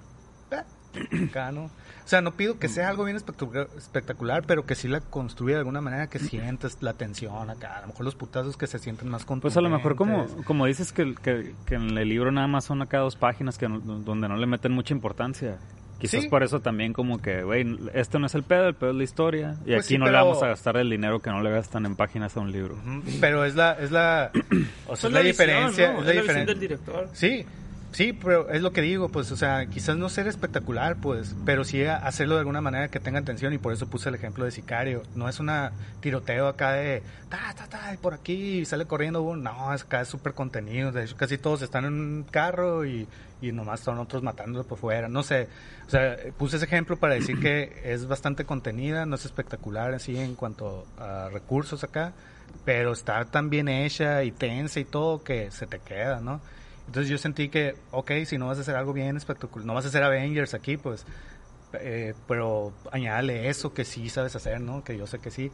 eh, acá. O sea, no pido que sea algo bien espectacular, pero que sí la construya de alguna manera que sientas la tensión acá. A lo mejor los putazos que se sienten más Pues a lo mejor como, contundentes. como dices que, que, que en el libro nada más son acá dos páginas que donde no le meten mucha importancia. Quizás Sí. por eso también como que, güey, este no es el pedo, el pedo es la historia. Y Pues aquí sí, no le vamos a gastar el dinero que no le gastan en páginas a un libro. Pero es la, es la, o sea, es la, visión, diferencia, ¿no? es la, diferencia. del director. Sí, sí, pero es lo que digo, pues, o sea, quizás no ser espectacular, pues, pero sí hacerlo de alguna manera que tenga atención y por eso puse el ejemplo de Sicario. No es una tiroteo acá de, ta, ta, ta, y por aquí sale corriendo. No, es acá es súper contenido. De hecho, casi todos están en un carro y, nomás son otros matándolo por fuera. No sé, o sea, puse ese ejemplo para decir que es bastante contenida, no es espectacular así en cuanto a recursos acá, pero está tan bien hecha y tensa y todo que se te queda, ¿no? Entonces yo sentí que, ok, si no vas a hacer algo bien espectacular, no vas a hacer Avengers aquí, pues, eh, pero añádale eso que sí sabes hacer, ¿no? Que yo sé que sí.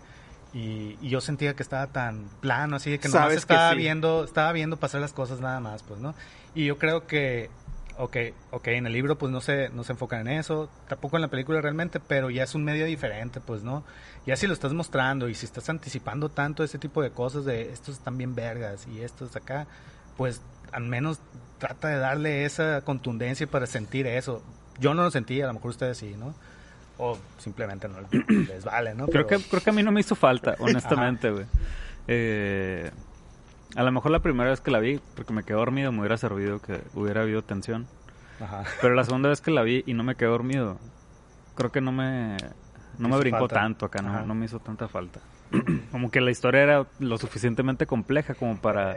Y, y yo sentía que estaba tan plano, así de que nomás que estaba sí. viendo, estaba viendo pasar las cosas nada más, pues, ¿no? Y yo creo que, ok, ok, en el libro pues no se, no se enfocan en eso, tampoco en la película realmente, pero ya es un medio diferente, pues, ¿no? Ya si lo estás mostrando y si estás anticipando tanto ese tipo de cosas de estos están bien vergas y estos acá, pues al menos trata de darle esa contundencia para sentir eso. Yo no lo sentí, a lo mejor ustedes sí, ¿no? O simplemente no les vale, ¿no? Creo que, creo que a mí no me hizo falta, honestamente, güey. Eh, a lo mejor la primera vez que la vi, porque me quedé dormido, me hubiera servido que hubiera habido tensión. Ajá. Pero la segunda vez que la vi y no me quedé dormido, creo que no me, no me brincó falta. tanto acá, no, no me hizo tanta falta. como que la historia era lo suficientemente compleja como para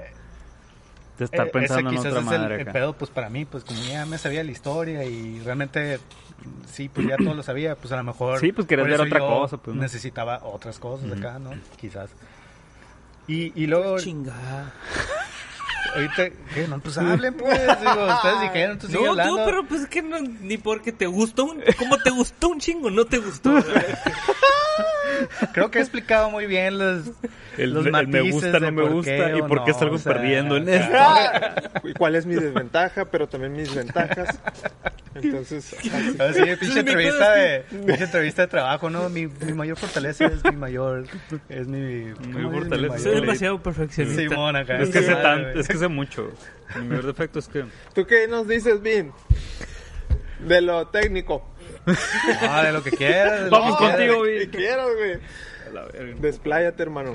de estar Eh, pensando ese en quizás otra es el- madre el, acá. pedo, pues para mí, pues como ya me sabía la historia y realmente sí, pues ya todo lo sabía, pues a lo mejor. Sí, pues querías ver otra cosa, pues, ¿no? Necesitaba otras cosas acá, ¿no? Quizás. Y, y luego, Chingada. ahorita, ¿qué? No, pues hablen, pues. Digo, ustedes dijeron, tú sigue No, hablando. tú, pero pues es que no, ni porque te gustó un... ¿Cómo te gustó un chingo? No te gustó. Creo que he explicado muy bien los, El, los el me matices gusta, de no me gusta qué y por qué no, salgo o sea, perdiendo en esto. Y cuál es mi desventaja, pero también mis ventajas. Entonces, así. Pinche Sí, mi entrevista de, pinche entrevista de trabajo, ¿no? Mi, mi mayor fortaleza es mi mayor, es mi, ¿cómo es? fortaleza. Mi Soy mayor- demasiado perfeccionista. Simón acá. Es que sé Madre, tan, güey. es que sé mucho. Mi mayor defecto es que ¿tú qué nos dices, Vin? De lo técnico. No, de lo que quieras. de lo Vamos que quieras. contigo, Si Vin. quieras, güey. Despláyate, hermano.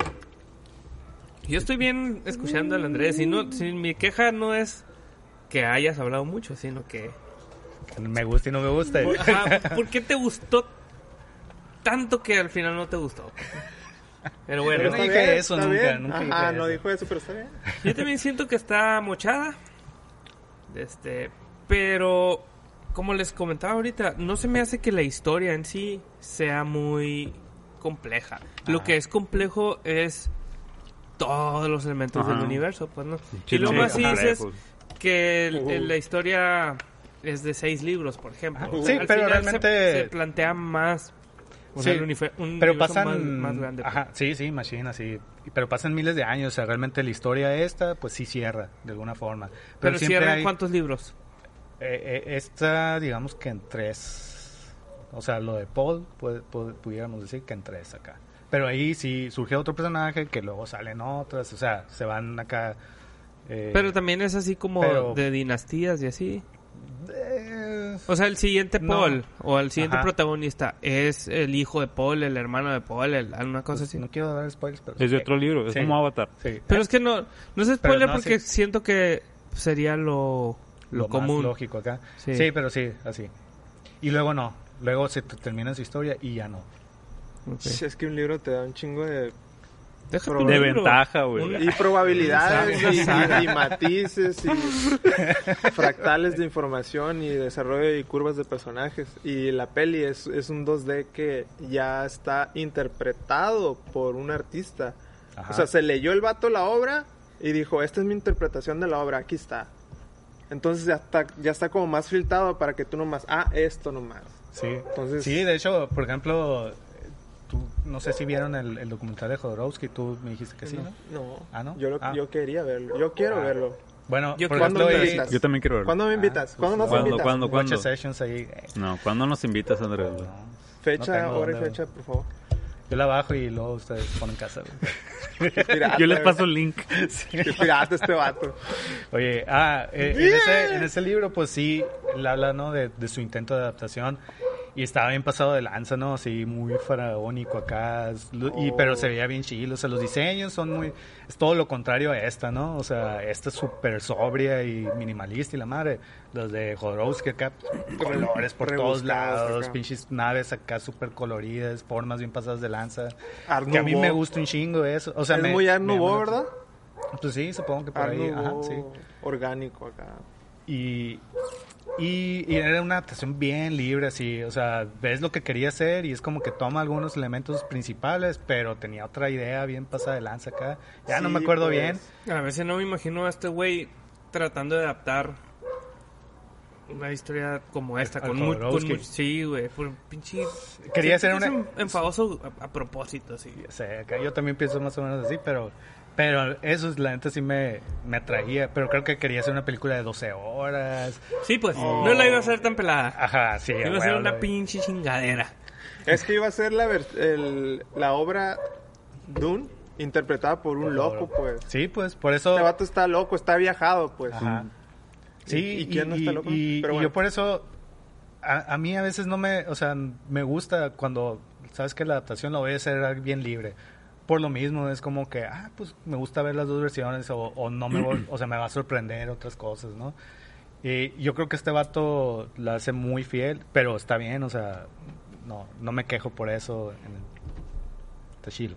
Yo estoy bien escuchando al Andrés y no, si mi queja no es que hayas hablado mucho, sino que... Me gusta y no me gusta. Ajá, ¿Por qué te gustó tanto que al final no te gustó? Pero bueno, Pero no dije bien, eso nunca, bien. nunca Ajá, dije no eso. dijo eso, pero está bien. yo también siento que está mochada. Este, pero como les comentaba ahorita, no se me hace que la historia en sí sea muy compleja. Lo que es complejo es todos los elementos Ajá. del universo, pues no. Sí, y sí, más si dices que el- Ujú. el- la historia es de seis libros, por ejemplo. Ajá. O sea, Sí, al pero final realmente- se, plantea más. O Sí, sea, el unife- un pero pasan más, más grande. pues. ajá sí sí machine así pero pasan miles de años o sea realmente la historia esta pues sí cierra de alguna forma pero, Pero, siempre cierran hay cuántos libros. Eh, eh, esta digamos que en tres o sea lo de Paul pu- pu- pudiéramos decir que en tres acá pero ahí sí surge otro personaje que luego salen otras o sea se van acá eh, Pero también es así como pero- de dinastías y así. eh, O sea, el siguiente No. Paul o el siguiente Ajá. protagonista es el hijo de Paul, el hermano de Paul, el- una cosa así. no quiero dar spoilers pero Es de otro libro, es Sí. como Avatar. sí Pero es que no, no se Pero spoiler no, porque sí. siento que sería lo, lo, lo común. más lógico acá. Sí. Sí. pero sí, así. Y luego no. Luego se termina su historia y ya no. Ok. Es que un libro te da un chingo de... De ventaja, güey. Y probabilidades y, y matices y fractales de información y desarrollo y curvas de personajes. Y la peli es, es un 2D que ya está interpretado por un artista. Ajá. O sea, se leyó el vato la obra y dijo, esta es mi interpretación de la obra, aquí está. Entonces ya está, ya está como más filtrado para que tú nomás, ah, esto nomás. sí. entonces- Sí, de hecho, por ejemplo, tú, no sé si vieron el, el documental de Jodorowsky, tú me dijiste que sí, ¿no? No, Ah, ¿no? Yo, lo- Ah. yo quería verlo, yo quiero Ah. verlo. Bueno, Yo por ¿cuándo ejemplo, me ahí- invitas? Yo también quiero verlo. ¿Cuándo me Ah, invitas? pues, ¿Cuándo nos ¿cuándo, invitas? cuándo? Watch sessions ahí. No, ¿cuándo nos invitas, Andrés? no. Fecha, No hora y fecha, por favor. Yo la bajo y luego ustedes ponen casa. güey. Pirata, Yo les paso el link. Qué pirata este vato. Oye, ah, eh, en, ese, en ese libro, pues sí, él habla, ¿no? De, de su intento de adaptación. Y estaba bien pasado de lanza, ¿no? Así, muy faraónico acá. Y, pero se veía bien chido. O sea, los diseños son muy... Es todo lo contrario a esta, ¿no? O sea, esta es súper sobria y minimalista y la madre. Los de Jodorowsky acá, pues, colores por todos lados. acá. Pinches naves acá súper coloridas, formas bien pasadas de lanza. Art que a mí me gusta un chingo eso. O sea, es me- muy Art ¿verdad? Pues sí, supongo que por Art ahí. Ajá, sí. orgánico acá. Y, y, y era una adaptación bien libre, así, o sea, ves lo que quería hacer y es como que toma algunos elementos principales, pero tenía otra idea bien pasada de lanza acá. Ya no me acuerdo pues. bien. A veces no me imagino a este güey tratando de adaptar una historia como esta. Al Con, mu- con Sí, güey, por pinche... Quería hacer una- enfadoso a, a propósito, sí. O sea, acá yo también pienso más o menos así, pero, pero eso, la neta, sí me, me atraía. Pero creo que quería hacer una película de 12 horas. Sí, pues, no la iba a hacer tan pelada. Ajá, sí. Iba a ser una pinche chingadera. Es que iba a ser la, el- la obra Dune interpretada por un loco, pues. Sí, pues, por eso... Este vato está loco, está viajado, pues. Ajá. Sí, ¿Y- y quién no está loco? y- Pero y bueno. yo por eso, a, a mí a veces no me, o sea, me gusta cuando, sabes que la adaptación la voy a hacer bien libre. Por lo mismo, es como que, ah, pues me gusta ver las dos versiones o, o no me, voy- o sea, me va a sorprender otras cosas, ¿no? Y yo creo que este vato la hace muy fiel, pero está bien, o sea, no, no me quejo por eso. En, está chido.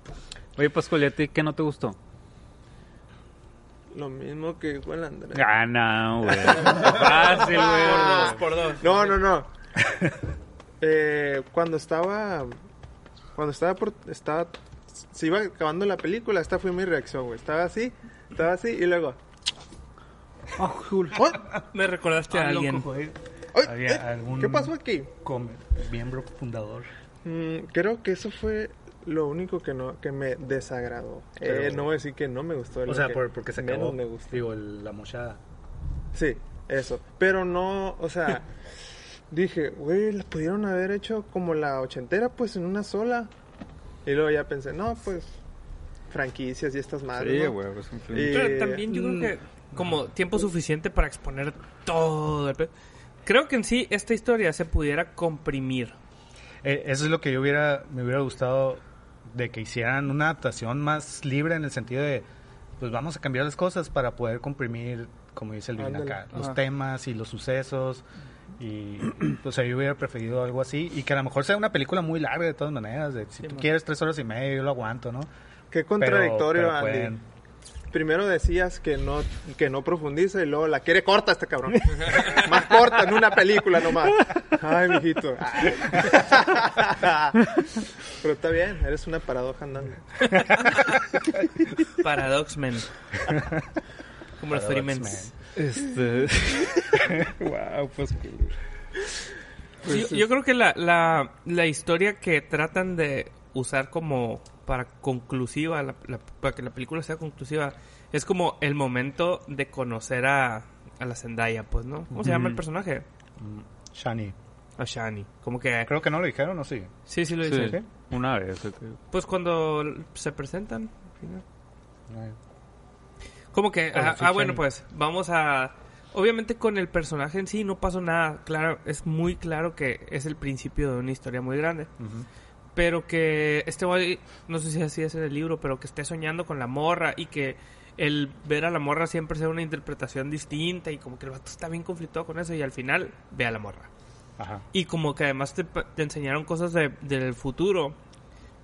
Oye, Pascual, ¿y a ti qué no te gustó? Lo mismo que dijo el Andrés. Ah, no, güey. Fácil, güey. por dos. No, no, no. Eh, cuando estaba. Cuando estaba por. Estaba. Se iba acabando la película, esta fue mi reacción, güey. Estaba así, estaba así, y luego. Me recordaste a alguien. ¡Ay! Había eh, algún- ¿Qué pasó aquí? Como miembro fundador. Mm, creo que eso fue lo único que no que me desagradó. Pero- Eh, no voy a decir que no me gustó. O sea, que por, porque se menos acabó. me gustó. Digo, el- la mochada. Sí, eso. Pero no, o sea, dije, güey, la pudieron haber hecho como la ochentera, pues en una sola. Y luego ya pensé, no, pues franquicias y estas madres. Sí, ¿no? güey. pues. Y- Pero también yo creo mm, que como tiempo suficiente para exponer todo el Creo que en sí esta historia se pudiera comprimir. Eh, eso es lo que yo hubiera, me hubiera gustado de que hicieran una adaptación más libre en el sentido de, pues vamos a cambiar las cosas para poder comprimir, como dice el acá, los Ajá. temas y los sucesos. Y, o sea, yo hubiera preferido algo así y que a lo mejor sea una película muy larga de todas maneras. De, si tú quieres tres horas y media, yo lo aguanto, ¿no? Qué contradictorio, pero Andy. pueden- Primero decías que no que no profundiza y luego la quiere corta este cabrón. Más corta en una película nomás. Ay, mijito. Ay. Pero está bien, eres una paradoja andando. Paradoxmen. Como los Paradox Freemans. Este. wow, pues. Sí, yo, yo creo que la, la, la historia que tratan de usar como para conclusiva, la- la- para que la película sea conclusiva, es como el momento de conocer a, a la Zendaya, pues, ¿no? ¿Cómo se llama el personaje? Mm, Shani. A Shani. Como que... Creo que no lo dijeron, ¿o sí? Sí, sí lo Sí, dice. una vez. Pues cuando se presentan. Ay. Como que, ah, ah, bueno, pues vamos a... Obviamente con el personaje en sí no pasó nada. Claro, es muy claro que es el principio de una historia muy grande. Pero que este güey, no sé si así es en el libro, pero que esté soñando con la morra y que el ver a la morra siempre sea una interpretación distinta y como que el vato está bien conflictuado con eso y al final ve a la morra. Ajá. Y como que además te, te enseñaron cosas de- del futuro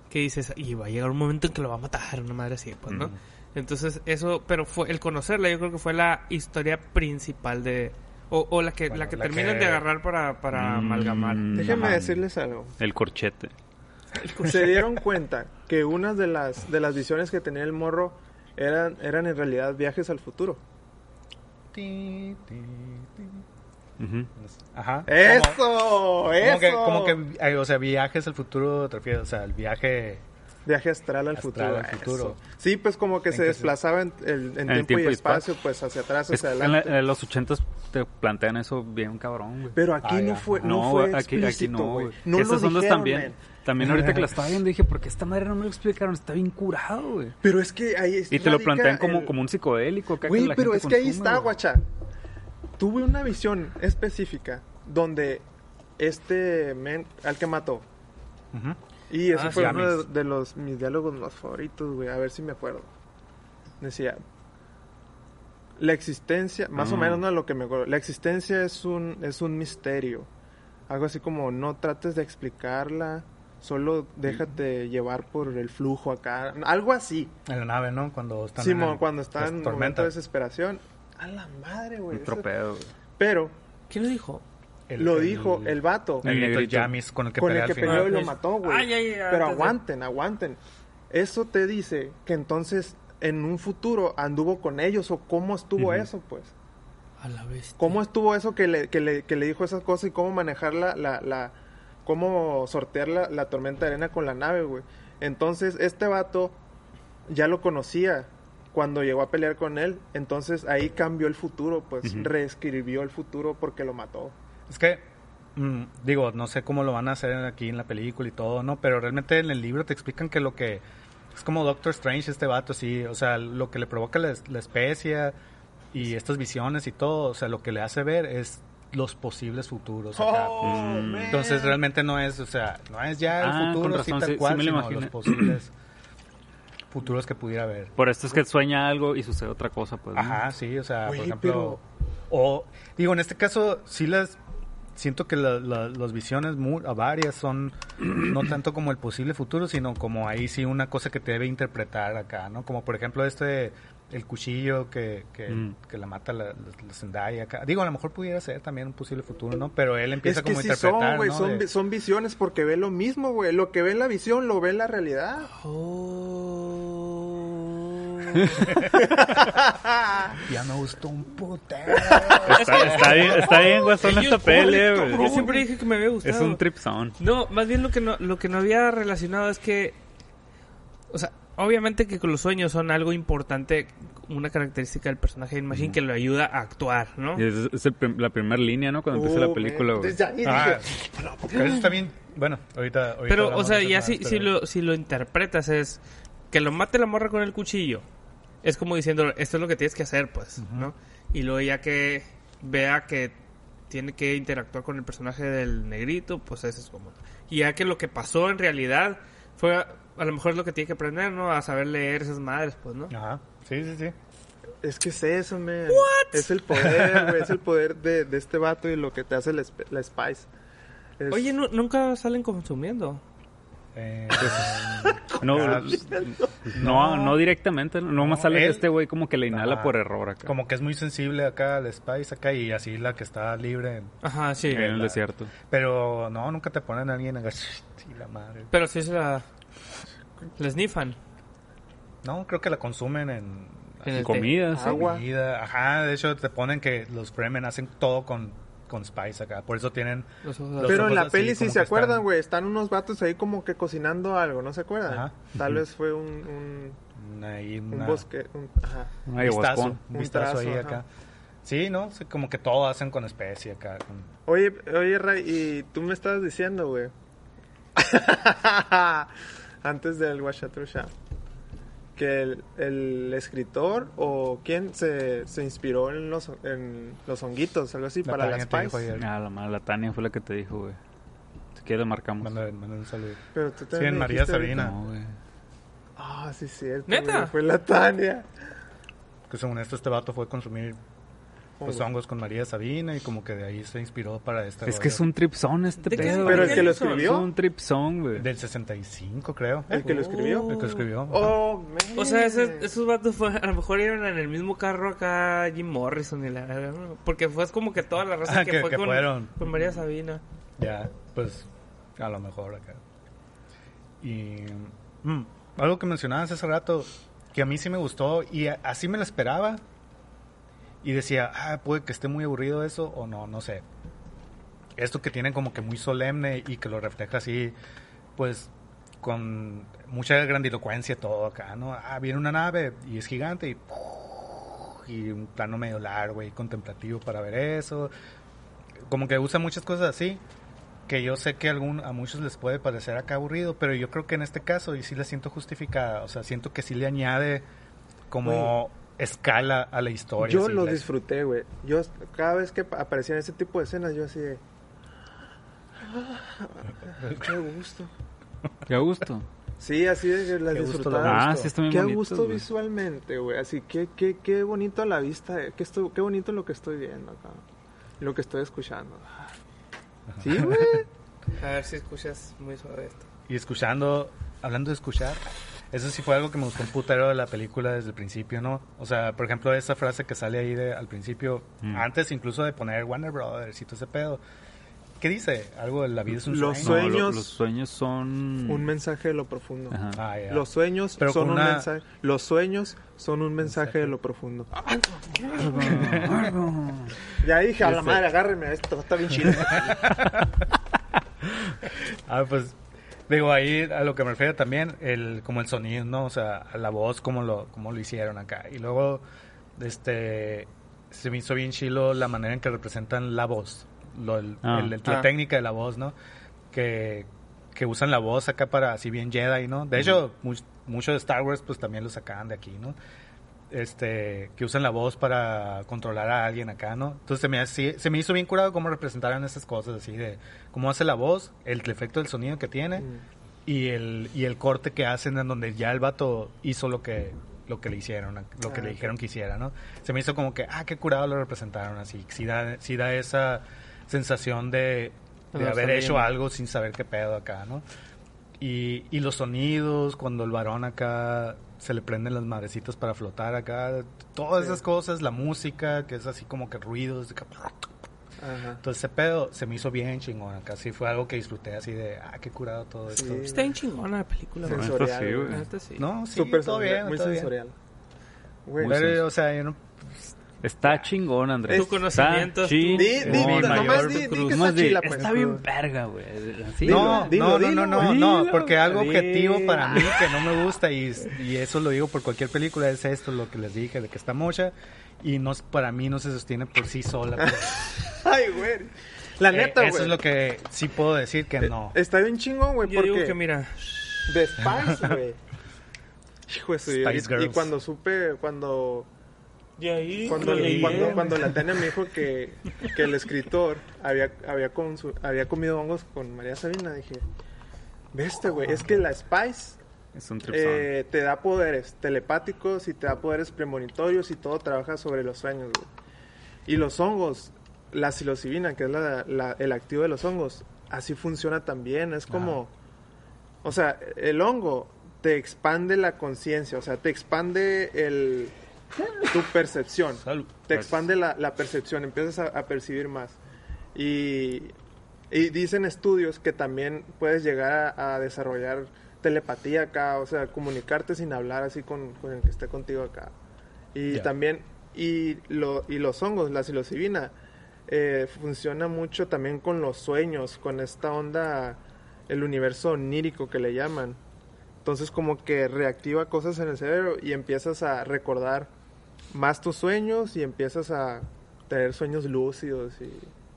que dices, y va a llegar un momento en que lo va a matar, una madre así, pues, ¿no? Entonces, eso, pero fue el conocerla, yo creo que fue la historia principal de. O, o la que, Bueno, la que la terminan que- de agarrar para, para amalgamar. Mm, Déjenme decirles algo. El corchete. Se dieron cuenta que una de las de las visiones que tenía el morro eran eran en realidad viajes al futuro. Ti, ti, ti. Ajá. Eso, Como, eso. como que, como que, o sea, viajes al futuro, te refieres, o sea, el viaje... Viaje astral al Astral futuro. al futuro. eso. Sí, pues como que ¿En se desplazaba en, el- en el tiempo, y espacio, pues hacia atrás, Es hacia que en, la- adelante. en los ochentas te plantean eso bien cabrón, güey. Pero aquí Ah, no fue, no, No, fue güey, aquí, aquí no, güey. güey. No Esas lo ondas dijeron, también. man. También ahorita que la estaba viendo dije, ¿por qué esta madre no me lo explicaron? Está bien curado, güey. Pero es que ahí Y te lo plantean como, el- como un psicodélico. acá que Güey, la pero gente es que ahí está, güey. guacha. Tuve una visión específica donde este men al que mató. Ujú. Y ese Ah, fue sí, uno de, los mis diálogos más favoritos, güey. A ver si me acuerdo. Decía, la existencia, más o Ah. menos no lo que me acuerdo. La existencia es un es un misterio. Algo así como no trates de explicarla, solo déjate llevar por el flujo acá. Algo así. En la nave, ¿no? Cuando están Simón, en cuando está las en un momento de desesperación. A la madre, güey. Un tropedo, güey. Pero ¿Quién lo dijo? El- lo el- dijo el vato. El negrito negrito. Yamis con el que con pelea el que al final. peleó y lo mató, güey. Pero de- aguanten, aguanten. Eso te dice que entonces en un futuro anduvo con ellos o cómo estuvo eso, pues. A la vez. ¿Cómo estuvo eso que le, que le, que le dijo esas cosas y cómo manejar la, la, la cómo sortear la, la tormenta de arena con la nave, güey? Entonces, este vato ya lo conocía cuando llegó a pelear con él. Entonces, ahí cambió el futuro, pues reescribió el futuro porque lo mató. Es que, mm, digo, no sé cómo lo van a hacer aquí en la película y todo, ¿no? Pero realmente en el libro te explican que lo que... Es como Doctor Strange este vato, sí. O sea, lo que le provoca la, la especia y estas visiones y todo, o sea, lo que le hace ver es los posibles futuros. acá. Oh. Entonces realmente no es, o sea, no es ya el Ah, futuro razón, tal sí- sí cual, me lo sino los posibles futuros que pudiera haber. Por esto es que sueña algo y sucede otra cosa, pues. ¿no? Ajá, sí, o sea, por ejemplo, pero- o digo, en este caso sí las siento que la- la- las visiones mu- a varias son no tanto como el posible futuro, sino como ahí sí una cosa que te debe interpretar acá, ¿no? Como por ejemplo este, el cuchillo que, que, Mm. que la mata la, la- la Zendaya acá. Digo, a lo mejor pudiera ser también un posible futuro, ¿no? Pero él empieza Es que como a sí interpretar, son, güey, ¿no? son, De- vi- son visiones porque ve lo mismo, güey. Lo que ve en la visión lo ve en la realidad. Ya me gustó un putero. Está, está bien, está bien, esta peli, pobre güey. Yo siempre dije que me había gustado. Es un tripzón. No, más bien lo que no, lo que no había relacionado es que, o sea, obviamente que con los sueños son algo importante, una característica del personaje de Machine que lo ayuda a actuar, ¿no? Y Es, es prim- la primera línea, ¿no? Cuando empieza la Oh, película. Desde ahí Ah, dije, eso está bien. Bueno, ahorita. ahorita Pero, o sea, ya si, si, lo, si lo interpretas es que lo mate la morra con el cuchillo. Es como diciendo, esto es lo que tienes que hacer, pues, ¿no? Y luego ya que vea que tiene que interactuar con el personaje del negrito, pues eso es como... Y ya que lo que pasó en realidad fue, a, a lo mejor es lo que tiene que aprender, ¿no? A saber leer esas madres, pues, ¿no? Ajá, sí, sí, sí. Es que es eso, man. Es el poder, güey. Es el poder de, de este vato y lo que te hace la, sp- la Spice. Es- Oye, nu- nunca salen consumiendo. Eh, No, Ah, no, no directamente, no, nomás No, sale que este güey como que le inhala por error acá. como que es muy sensible acá al Spice acá y así la que está libre. Ajá, sí. en el la- desierto. Pero no, nunca te ponen a alguien a sí, la madre. Pero sí se la... La snifan. No, creo que la consumen en En el té. Comida, sí. Agua. comida. Ajá, de hecho te ponen que los Fremen hacen todo con, con Spice acá. Por eso tienen... Los ojos Los Pero en la así, peli, si se acuerdan, güey, están unos vatos ahí como que cocinando algo, ¿no se acuerdan? Ajá. Tal vez fue un, un, una- bosque. un- ajá. Un vistazo, un Un vistazo trazo, ahí ajá. acá. Sí, ¿no? Como que todo hacen con especie acá. con- Oye, oye, Ray, y tú me estabas diciendo, güey. Antes del Washatrusha. Que el, el escritor o quién se, se inspiró en los, en los honguitos, algo así, La para las ayer. Ah, la la Tania fue la que te dijo, güey. Si quieres marcamos. Manda, manda un saludo. Pero tú Sí, también en me María. Sabina. No, güey. Ah, sí, cierto. ¿Neta? güey, Fue la Tania. Que según esto, este vato fue a consumir los Oh, hongos con María Sabina y como que de ahí se inspiró para esta. Es que es un tripzón este ¿De qué pedo. es? Pero el que lo escribió. Es un tripzón, güey. Del 65, creo. El que lo escribió. El que escribió. ajá. Oh, man. O sea, ese- esos vatos fue, a lo mejor iban en el mismo carro acá Jim Morrison y la porque fue como que toda la raza Ah, que, que- fue que con, fueron. con María Sabina. Ya, pues a lo mejor acá. Y mm, algo que mencionabas hace rato, que a mí sí me gustó y a- así me lo esperaba. Y decía, ah, puede que esté muy aburrido eso o no, no sé. Esto que tienen como que muy solemne y que lo refleja así, pues con mucha grandilocuencia todo acá, ¿no? Ah, viene una nave y es gigante y, un plano medio largo y contemplativo para ver eso. Como que usa muchas cosas así que yo sé que a muchos les puede parecer acá aburrido, pero yo creo que en este caso y sí la siento justificada, o sea, siento que sí le añade como escala a la historia. Yo lo la- disfruté, güey. Yo cada vez que pa- aparecían ese tipo de escenas, yo así de... "Ah, Qué gusto. Qué gusto. Sí, así de que las Qué disfrutaba. Ah, sí, está bien Qué bonito. gusto güey. visualmente, güey. Así que qué, qué bonito a la vista. Qué, esto- qué bonito lo que estoy viendo acá. Lo que estoy escuchando. Sí, güey. A ver si escuchas muy suave esto. Y escuchando, hablando de escuchar, eso sí fue algo que me gustó un putero de la película desde el principio, ¿no? O sea, por ejemplo, esa frase que sale ahí de, al principio, Mm. antes incluso de poner Warner Brothers y todo ese pedo. ¿Qué dice? Algo de la vida es un Los sueño. No, lo- Sueños. los sueños son... Un mensaje de lo profundo. Ajá. Ah. Los sueños Pero son un una- mensaje. Los sueños son un mensaje de lo profundo. Ya dije, a la Este- madre, agárreme, esto está bien chido. Ah, pues digo ahí a lo que me refiero también el como el sonido, ¿no? O sea, a la voz como lo como lo hicieron acá. Y luego este se me hizo bien chilo la manera en que representan la voz, lo, el- Ah. el- la Ah. técnica de la voz, ¿no? Que que usan la voz acá para así bien Jedi, ¿no? De hecho, mu- mucho de Star Wars pues también lo sacaban de aquí, ¿no? Este que usan la voz para controlar a alguien acá, ¿no? Entonces se me, hace- se me hizo bien curado cómo representaran esas cosas, así de cómo hace la voz, el efecto del sonido que tiene Mm. y el y el corte que hacen en donde ya el vato hizo lo que lo que le hicieron, lo que Ah, le ok. dijeron que hiciera, ¿no? Se me hizo como que, ah, qué curado lo representaron así, sí da, sí da esa sensación de, de haber hecho viendo. algo sin saber qué pedo acá, ¿no? Y, y los sonidos, cuando el varón acá se le prenden las madrecitas para flotar acá, todas Sí. esas cosas, la música, que es así como que ruidos, de que- Ajá. entonces ese pedo se me hizo bien chingón acá, sí fue algo que disfruté así de, ah, qué curado todo Sí. esto. Está bien chingona la película. Sensorial, sí, sí. No, sí, Súper todo sensorial, bien, muy todo bien. sensorial. Muy Pero, o sea, yo no... Está chingón, Andrés. Tu conocimiento Di, di, nomás di, di que está chila, pues. Está bien verga, güey. No, no, no, no, no, porque algo objetivo para mí que no me gusta y, y eso lo digo por cualquier película es esto, lo que les dije, de que está mocha y no para mí no se sostiene por sí sola. pues. Ay, güey. La Eh, neta, güey. Eso es lo que sí puedo decir que no. Está bien chingón, güey, Yo digo porque que mira, de Spice, güey. Hijo de su y- cuando supe, cuando de ahí cuando, leí, cuando, cuando la Tania me dijo que, que el escritor había, había, consu- había comido hongos con María Sabina, dije, veste, güey, es que la Spice Es un eh, te da poderes telepáticos y te da poderes premonitorios y todo trabaja sobre los sueños, güey. Y los hongos, la psilocibina, que es la- la- el activo de los hongos, así funciona también. Es como, o sea, el hongo te expande la conciencia, o sea, te expande el, tu percepción. Salud. Te expande la, la percepción, empiezas a, a percibir más. Y, y dicen estudios que también puedes llegar a, a desarrollar telepatía acá, o sea, comunicarte sin hablar así con, con el que esté contigo acá. Y también, y, lo, y los hongos, la psilocibina, eh, funciona mucho también con los sueños, con esta onda, el universo onírico que le llaman. Entonces como que reactiva cosas en el cerebro y empiezas a recordar más tus sueños y empiezas a tener sueños lúcidos y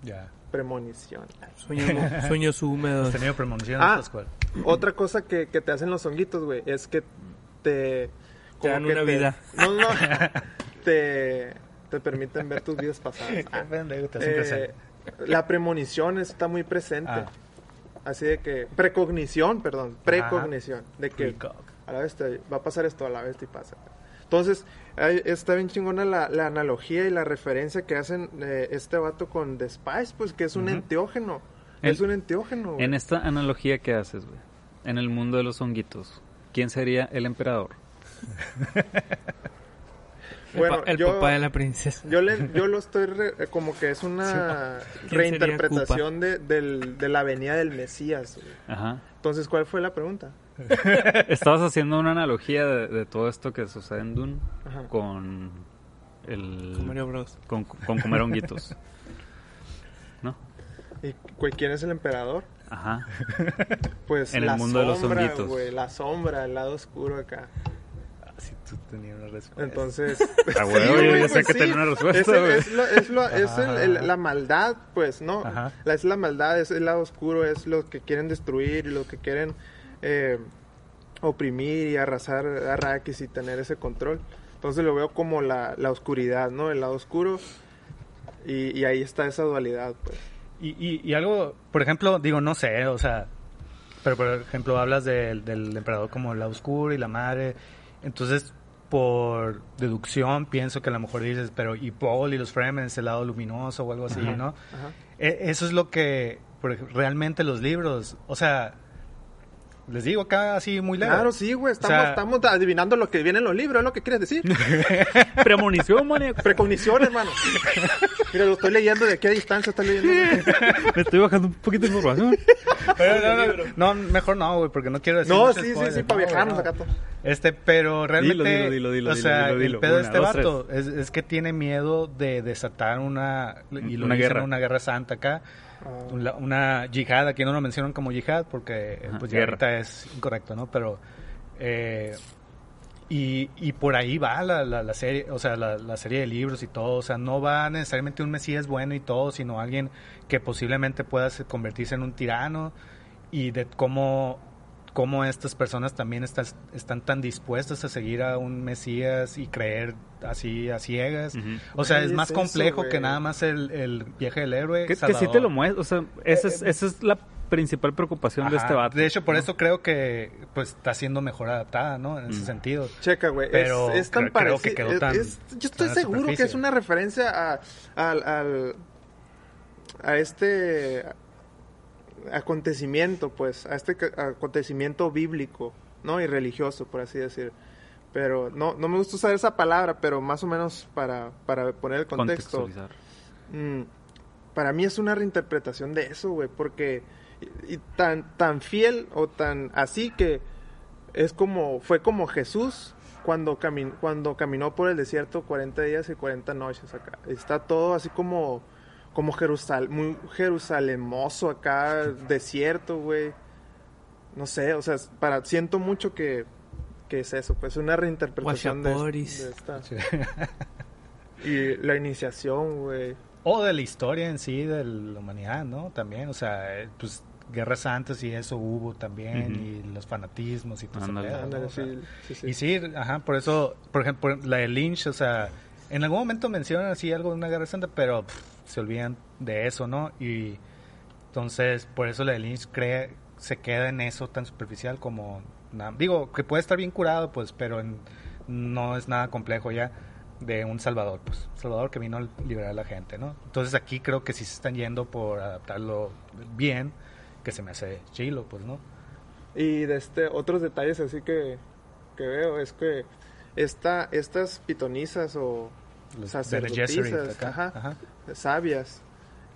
Ya. premonición. Sueños, sueños húmedos. ¿Has tenido premonición Ah. escuela? Otra cosa que, que te hacen los honguitos, güey, es que te... Te dan que una vida. No, no, te, te permiten ver tus vidas pasadas. Hacen Eh, la premonición está muy presente. Ah. Así de que... Precognición, perdón. Precognición. De que Precog. a la vez te, va a pasar esto, a la vez te pasa. Entonces, está bien chingona la, la analogía y la referencia que hacen eh, este vato con The Spice, pues que es un Ujú. enteógeno. En- es un enteógeno. güey. En esta analogía que haces, güey, en el mundo de los honguitos, ¿quién sería el emperador? El, Bueno, el yo- papá de la princesa. Yo, le, yo lo estoy re- eh, como que es una ¿Quién sería reinterpretación de, del- de la venida del Mesías. güey. Ajá. Entonces, ¿cuál fue la pregunta? Estabas haciendo una analogía de, de todo esto que sucede en Dune Ajá. con el Con Mario Bros. con, con comer honguitos. ¿No? ¿Y quién es el emperador? Ajá. Pues En el la mundo de los sombra, honguitos. la sombra, el lado oscuro acá. Ah, sí, tú tenías una respuesta. Entonces... Ah, güey, Sí, yo sé pues que sí. tenía una respuesta, Es, el- güey. es, lo- es, lo- es el- Ajá. el- la maldad, pues, ¿no? Ajá. La, es la maldad, es el lado oscuro, es lo que quieren destruir y lo que quieren eh, oprimir y arrasar a Arrakis y tener ese control. Entonces lo veo como la, la oscuridad, ¿no? El lado oscuro. Y, y ahí está esa dualidad, pues. Y, y, y algo, por ejemplo, digo, no sé, o sea, pero por ejemplo hablas del, del emperador como el lado oscuro y la madre, entonces por deducción pienso que a lo mejor dices, pero y Paul y los Fremen el lado luminoso o algo así, Ajá. ¿no? Ajá. E- eso es lo que por realmente los libros, o sea, les digo acá así muy leve. Claro, sí, güey. Estamos, sea- estamos adivinando lo que viene en los libros, es lo que quieres decir. Premonición, maníaco. Precognición, hermano. Mira, lo estoy leyendo de qué distancia está leyendo. Me estoy bajando un poquito de información. Pero no, no, no, mejor no, güey, porque no quiero decir No, sí, sí, sí, para No, viajarnos no. acá. todo. Este, pero realmente, Dilo, dilo, dilo, o dilo, sea, dilo, dilo. el pedo de este dos, vato es, es que tiene miedo de desatar una, y lo Una dicen, guerra. una guerra santa acá, Ah. una, una yihad, aquí no lo mencionan como yihad porque Ajá, pues ya ahorita es incorrecto, ¿no? Pero, eh, y, y por ahí va la, la, la serie, o sea, la, la serie de libros y todo, o sea, no va necesariamente un mesías bueno y todo, sino alguien que posiblemente pueda se- convertirse en un tirano y de cómo, cómo estas personas también están tan dispuestas a seguir a un mesías y creer así a ciegas. O sea, es más complejo que nada más el, el viaje del héroe. Que, que sí te lo muestra. O sea, esa es, Eh, esa es la principal preocupación de este vato. De hecho, por ¿no? eso creo que pues está siendo mejor adaptada, ¿no? En ese Mm. sentido. Checa, güey. Pero es, es tan creo- que quedó tan- es- yo estoy tan a seguro que es una referencia a, al, al, a este acontecimiento, pues, a este acontecimiento bíblico, ¿no? Y religioso, por así decir. Pero no, no me gusta usar esa palabra, pero más o menos para, para poner el contexto. Contextualizar. Mm, para mí es una reinterpretación de eso, güey, porque y, y tan tan fiel o tan así que es como fue como Jesús cuando camin, cuando caminó por el desierto 40 días y 40 noches acá. Está todo así como como Jerusal, muy jerusalemoso acá, desierto, güey. No sé, o sea, para siento mucho que que es eso, pues una reinterpretación de, de esta Sí. y la iniciación, güey. O de la historia en sí de la humanidad, ¿no? También, o sea, eh, pues guerras antes y eso hubo también, Ujú. y los fanatismos y todo pedo, ¿no? Ándale, O sea, sí, sí, sí. Y sí, ajá, por eso, por ejemplo, la de Lynch, o sea, en algún momento mencionan así algo de una guerra santa, pero pff, se olvidan de eso, ¿no? Y entonces, por eso la de Lynch cree, se queda en eso tan superficial como, digo, que puede estar bien curado, pues, pero en- no es nada complejo ya de un Salvador, pues, Salvador que vino a liberar a la gente, ¿no? Entonces aquí creo que sí se están yendo por adaptarlo bien, que se me hace chilo, pues, ¿no? Y de este, otros detalles así que, que veo es que esta, estas pitonisas o Los sacerdotisas, ajá, ajá. Sabias,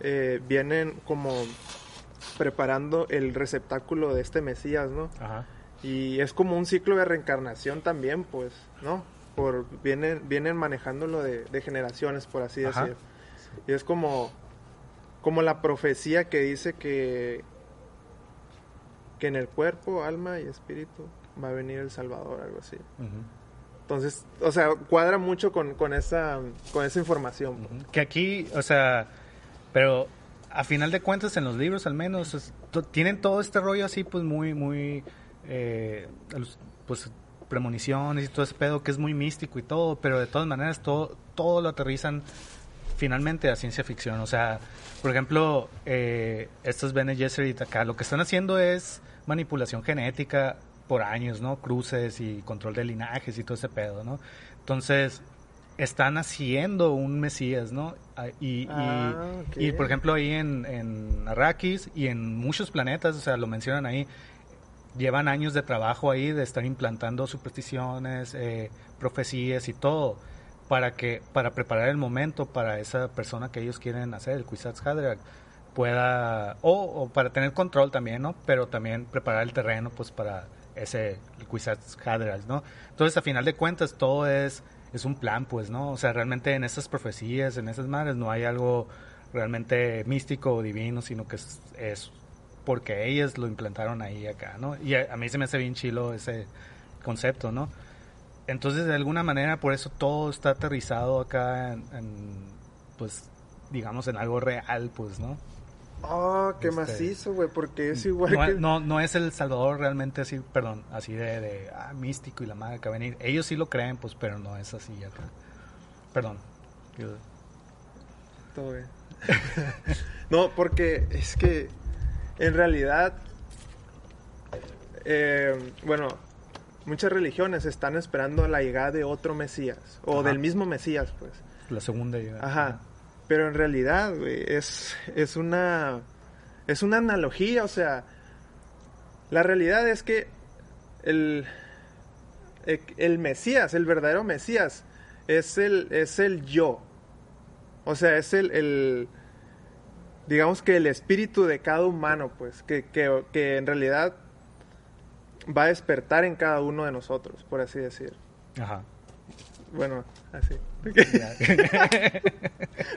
eh, vienen como preparando el receptáculo de este Mesías, ¿no? Ajá. Y es como un ciclo de reencarnación también, pues, ¿no? Por, vienen, vienen manejándolo de, de generaciones, por así Ajá. decir. Y es como, como la profecía que dice que, que en el cuerpo, alma y espíritu va a venir el Salvador, algo así. Entonces, o sea, cuadra mucho con, con esa, con esa información. Que aquí, o sea, pero a final de cuentas en los libros al menos tienen todo este rollo así pues muy, muy, eh, pues premoniciones y todo ese pedo que es muy místico y todo, pero de todas maneras todo, todo lo aterrizan finalmente a ciencia ficción. O sea, por ejemplo, eh, estos Bene Gesserit acá, lo que están haciendo es manipulación genética por años, ¿no? Cruces y control de linajes y todo ese pedo, ¿no? Entonces, están haciendo un Mesías, ¿no? Ah, Y, y- Ah, ok. y, por ejemplo, ahí en, en Arrakis y en muchos planetas, o sea, lo mencionan ahí, llevan años de trabajo ahí, de estar implantando supersticiones, eh, profecías y todo, para que para preparar el momento para esa persona que ellos quieren hacer, el Kwisatz Haderach, pueda, o, o para tener control también, ¿no? Pero también preparar el terreno, pues, para ese, Kwisatz Haderach, ¿no? Entonces, a final de cuentas, todo es, es un plan, pues, ¿no? O sea, realmente en esas profecías, en esas madres, no hay algo realmente místico o divino, sino que es, es porque ellas lo implantaron ahí acá, ¿no? Y a, a mí se me hace bien chilo ese concepto, ¿no? Entonces, de alguna manera, por eso todo está aterrizado acá en, en, pues, digamos, en algo real, pues, ¿no? Oh, qué Este- macizo, güey, porque es igual No, que... no, no es el Salvador realmente así, perdón, así de, de, ah, místico y la madre que va a venir. Ellos sí lo creen, pues, pero no es así acá. Perdón. Todo bien. no, porque es que en realidad, eh, bueno, muchas religiones están esperando la llegada de otro Mesías o Ajá. del mismo Mesías, pues. La segunda idea. Ajá. Pero en realidad, es, es una es una analogía, o sea, la realidad es que el el, el Mesías, el verdadero Mesías es el es el yo. O sea, es el, el digamos que el espíritu de cada humano, pues, que, que, que en realidad va a despertar en cada uno de nosotros, por así decir. Ajá. Bueno, así. Ya.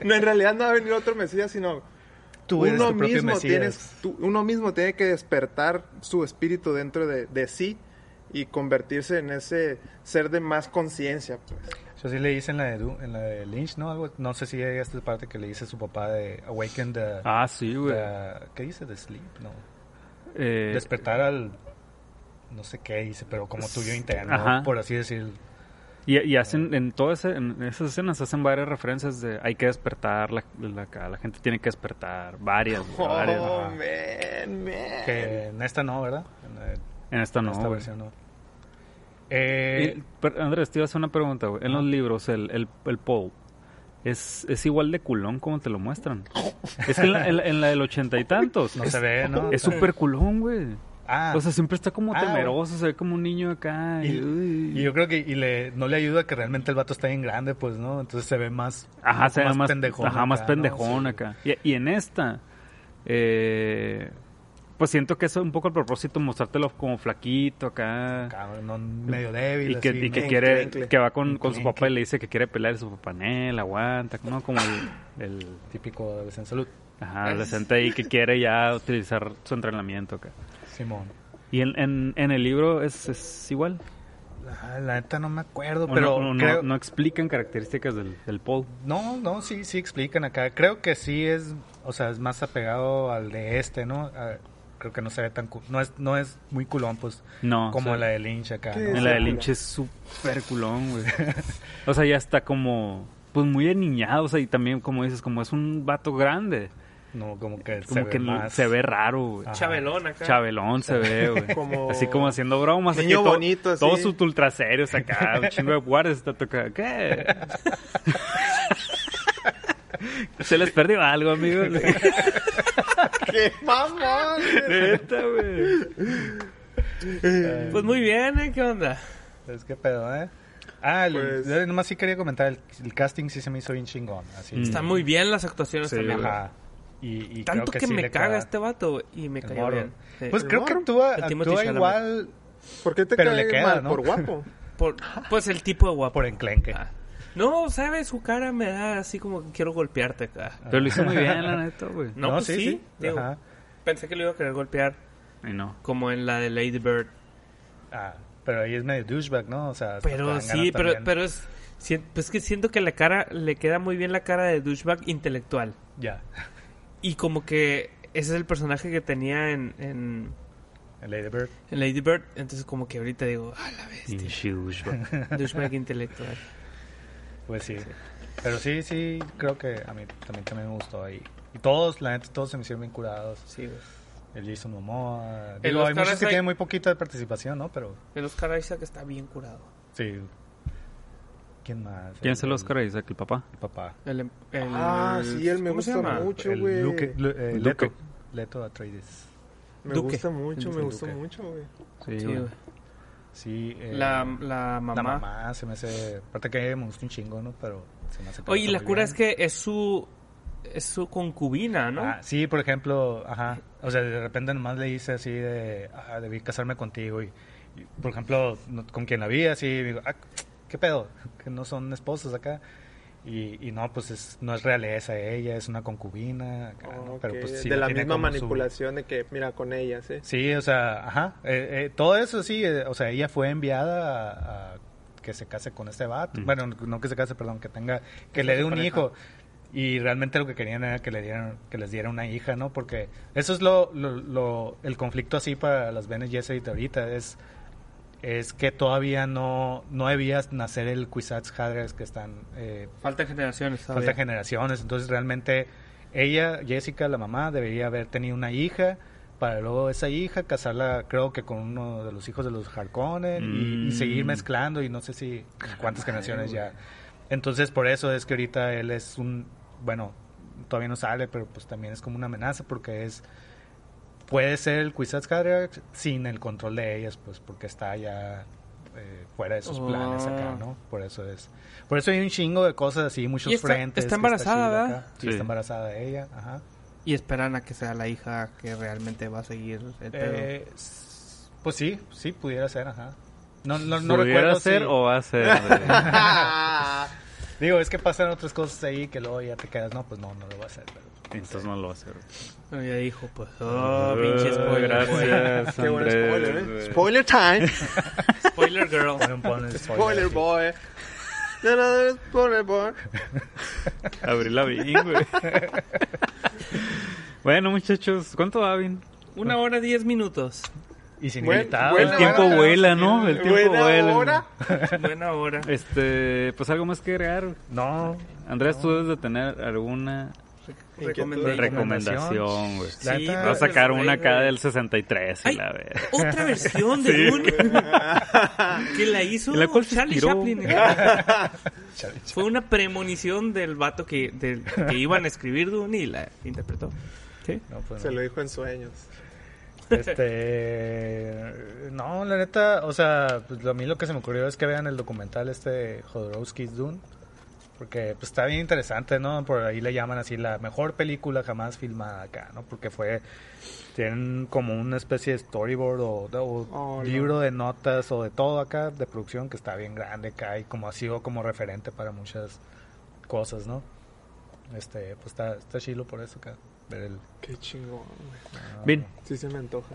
No, en realidad no va a venir otro Mesías, sino Tú eres uno tu mismo, Mesías. tienes, tú- uno mismo tiene que despertar su espíritu dentro de, de sí y convertirse en ese ser de más conciencia. Pues. Eso sí le dice en la de, Du- en la de Lynch, ¿no? Algo, no sé si esta parte que le dice a su papá de Awaken the... Ah, sí, güey. the- ¿Qué dice? The Sleep, no. Eh, Despertar al... No sé qué dice, pero como tuyo interno, Ajá. por así decir. Y, y hacen en todas ese- en esas escenas hacen varias referencias de hay que despertar, la, la, la gente tiene que despertar, varias, varias. Oh, ajá. man, man. Que en esta no, ¿verdad? En, en En esta no, esta güey. versión no. Eh, Y, Andrés, te iba a hacer una pregunta, güey. En los libros, el, el, el Paul, es, es igual de culón como te lo muestran. Es que en la, en la- en la del ochenta y tantos. No es- se ve, ¿no? Es súper culón, güey. Ah, O sea, siempre está como Ah, temeroso, se ve como un niño acá. Y, y, uy. y yo creo que y le, no le ayuda que realmente el vato está bien grande, pues, ¿no? Entonces se ve más... Ajá, se ve más pendejón. Ajá, más acá, ¿no? pendejón Sí. acá. Y, y en esta, eh, pues siento que es un poco el propósito mostrártelo como flaquito acá. No, medio débil, Y que, así, y que quiere, que va con, con su papá y le dice que quiere pelear y su papá, Nel, aguanta, ¿no? Como el, el Típico adolescente salud. ajá, adolescente ahí que quiere ya utilizar su entrenamiento acá. Simón. Y en, en, en el libro es, es igual. Ah, la neta no me acuerdo, O pero no, no- creo... no explican características del, del Paul. No, no, sí, sí explican acá. Creo que sí es, o sea, es más apegado al de este, ¿no? Ah, creo que no se ve tan, cu- no es, no es muy culón, pues, No. como o sea, la de Lynch acá. ¿no? La de. Lynch es súper culón, güey. O sea, ya está como, pues muy eniñado, o sea, y también, como dices, como es un vato grande, No, como que como se que ve no- más. se ve raro, güey. Chabelón acá. Chabelón se ve, güey. Como- Así como haciendo bromas. Niño aquí, to- bonito, así. Todos sus ultraserios acá, un chingo de guardias está tocando. ¿Qué? Se les perdió algo, amigos. ¡Qué mamón! Neta, güey. Pues muy bien, ¿eh? ¿Qué onda? Es que pedo, ¿eh? Ah, Pues- nomás sí quería comentar, el, el casting sí se me hizo bien chingón, así. Mm. Están muy bien las actuaciones Sí, también. Ajá. Y, y Tanto creo que, sí me caga este vato güey, y me bien. Sí. Pues El creo que actúa, actúa igual ¿Por qué te Pero cae le queda, mal? ¿no? Por guapo. Por- pues el tipo de guapo. por enclenque. Ah. No, ¿sabes? Su cara me da así como que quiero golpearte acá. Pero lo hizo muy bien, la neta, güey. No, pues sí. digo, pensé que lo iba a querer golpear Y no. como en la de Lady Bird. Ah, pero ahí es medio douchebag, ¿no? O sea, Pero sí, pero, también. pero es... si- Pues que siento que la cara le queda muy bien la cara de douchebag intelectual. Ya, Y como que ese es el personaje que tenía en, en, el Lady Bird. en Lady Bird. Entonces como que ahorita digo, ah, la bestia. Douchebag. intelectual. Pues sí. Pero sí, sí, creo que a mí también, también me gustó ahí. Y todos, la neta, todos se me hicieron bien curados. Sí, güey. El Jason Momoa. El Digo, hay Oscar muchos que tienen muy poquita de participación, ¿no? Pero El Oscar Isaac está bien curado. sí. ¿Quién más? ¿Quién es el Oscar Isaac, el papá? El papá. El, el- Ah, sí, él me ¿cómo se gusta mucho, güey. Luke- Lu- eh. Leto. Leto Atreides. Me Duque. gusta mucho, me Duque. mucho, güey. Sí, Sí, güey. Sí. eh, La, la mamá. La mamá se me hace... Aparte que me gusta un chingo, ¿no? Pero se me hace Oye, y la cura bien. es que es su es su concubina, ¿no? Ah, sí, por ejemplo, ajá. O sea, de repente nomás le dice así de, ah, debí casarme contigo. Y, y, por ejemplo, no- con quien la vi, así, digo, ah, ¿qué pedo? Que no son esposos acá. Y, y no, pues es, no es realeza ella, es una concubina. acá, ¿no? Pero pues sí de la misma su- manipulación de que, mira, con ella, ¿sí? Sí, o sea, ajá. eh, eh, todo eso sí, eh, o sea, ella fue enviada a, a que se case con este vato. Mm. Bueno, no que se case, perdón, que tenga, que le dé un pareja. hijo. Y realmente lo que querían era que le dieran, que les diera una hija, ¿no? Porque eso es lo, lo, lo- el conflicto así para las Bene Gesserit ahorita, es, es que todavía no, no debías nacer el Kwisatz Haderach que están eh, Faltan generaciones todavía. falta generaciones. Entonces realmente ella, Jessica, la mamá, debería haber tenido una hija para luego esa hija casarla, creo que con uno de los hijos de los Harkonnen y, y seguir Mm. mezclando y no sé si cuántas generaciones ya. Entonces por eso es que ahorita él es un, bueno, todavía no sale, pero pues también es como una amenaza porque es puede ser el Kwisatz Haderach sin el control de ellas, pues porque está ya eh, fuera de sus planes acá, Oh. ¿no? Por eso es. Por eso hay un chingo de cosas así, muchos Y está- frentes. está embarazada, acá. Sí, Sí. está embarazada ella, ajá. Y esperan a que sea la hija que realmente va a seguir el pedo. Eh, pues sí, sí, pudiera ser, ajá. No, no, no ¿Pudiera recuerdo ser si- o va a ser? Digo, es que pasan otras cosas ahí que luego ya te quedas, no, pues no, no lo va a hacer. pero- Entonces no lo va a hacer. Pero ya dijo, pues, oh, pinche Uh, spoiler. güey. Gracias, Qué buen spoiler, ¿eh? Spoiler time. Spoiler girl. Spoiler aquí. boy. No, no, no, spoiler boy. Abril Lavigne, güey. bueno, muchachos, ¿cuánto va, Vin? Una hora diez minutos. Y sin Buen- invitado. El tiempo hora. vuela, ¿no? El tiempo Buena vuela. hora. Buena hora. Este, pues algo más que agregar. No, Andrés, tú debes de tener alguna. Recomendación, güey. La Sí, Va a sacar una acá del 63 y Ay. la ver. Otra versión de Dune que la hizo ¿Y la Charlie? Chaplin. Fue una premonición del vato que, del, que iban a escribir Dune y la interpretó. ¿Sí? No, pues Se no. lo dijo en sueños. Este. No, la neta, o sea, pues a mí lo que se me ocurrió es que vean el documental este Jodorowsky's Dune. Porque pues está bien interesante, ¿no? Por ahí le llaman así la mejor película jamás filmada acá, ¿no? Porque fue. Tienen como una especie de storyboard o, o Oh, no. libro de notas o de todo acá de producción que está bien grande acá y como ha sido como referente para muchas cosas, ¿no? Este, pues está, está chilo por eso acá. Ver el. Qué chingón, güey. Bien, Sí se me antoja.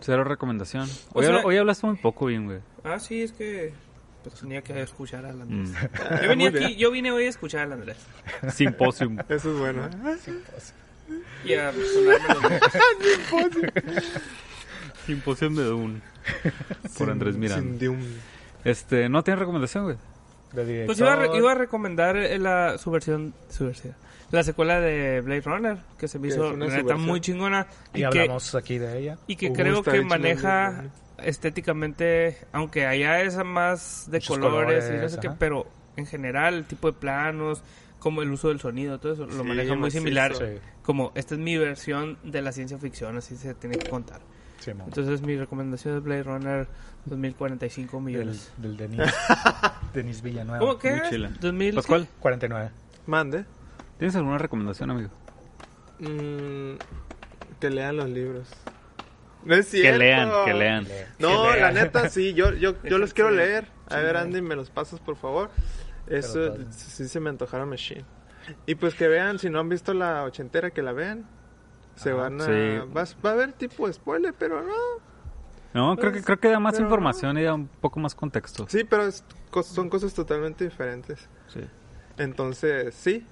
cero recomendación. Hoy, sea- hoy hablaste muy poco, bien, güey. Ah, sí, es que pues, tenía que escuchar al Andrés. Mm. Yo, venía aquí, yo vine hoy a escuchar al Andrés. Simposium. Eso es bueno. ¿eh? Y a los- Simposium de Dune. Por Andrés Miranda. de un... Este, ¿no tiene recomendación, güey? Pues iba a, re- iba a recomendar eh, la, su versión, su versión, la secuela de Blade Runner, que se me Que hizo neta, muy chingona. Y, Y, que, hablamos aquí de ella. y que creo que maneja estéticamente, aunque allá es más de Muchos colores, y no colores, sé qué, pero en general el tipo de planos, como el uso del sonido, todo eso lo Sí, maneja muy similar. Sí, Como esta es mi versión de la ciencia ficción, así se tiene que contar. sí. Entonces mi recomendación es Blade Runner 2045 del, millones. del Denis, Denis Villanueva. ¿Cómo que? muy chila. 2000 Pascual, 49. Mande. ¿Tienes alguna recomendación, amigo? Mm, que lean los libros. No es cierto. Que lean, que lean. No, Que la neta, sí, yo, yo, yo los quiero leer. A ver, Andy, me los pasas, por favor. Eso sí se me antojaron Machine. Y pues que vean, si no han visto la ochentera, que la vean. Se Ajá. van a... Sí. Va, va a haber tipo de spoiler, pero no. No, creo que, creo que da más información y da un poco más contexto. Sí, pero es son cosas totalmente diferentes. Sí. Entonces, sí,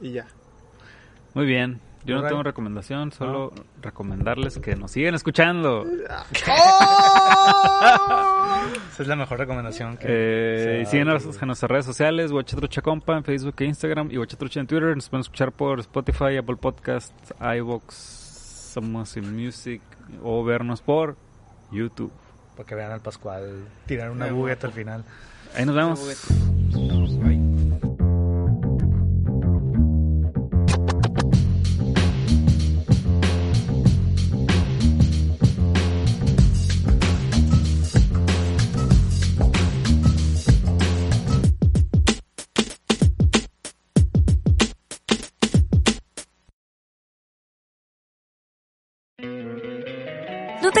y ya. Muy bien. Yo no tengo recomendación, solo recomendarles que nos sigan escuchando. Esa es la mejor recomendación que. Eh, síguenos en nuestras redes sociales, Guachatrucha Compa en Facebook e Instagram y Guachatrucha en Twitter. Nos pueden escuchar por Spotify, Apple Podcasts, iVoox, Somos in Music o vernos por YouTube. Para que vean al Pascual tirar una bugueta al final. Ahí nos vemos.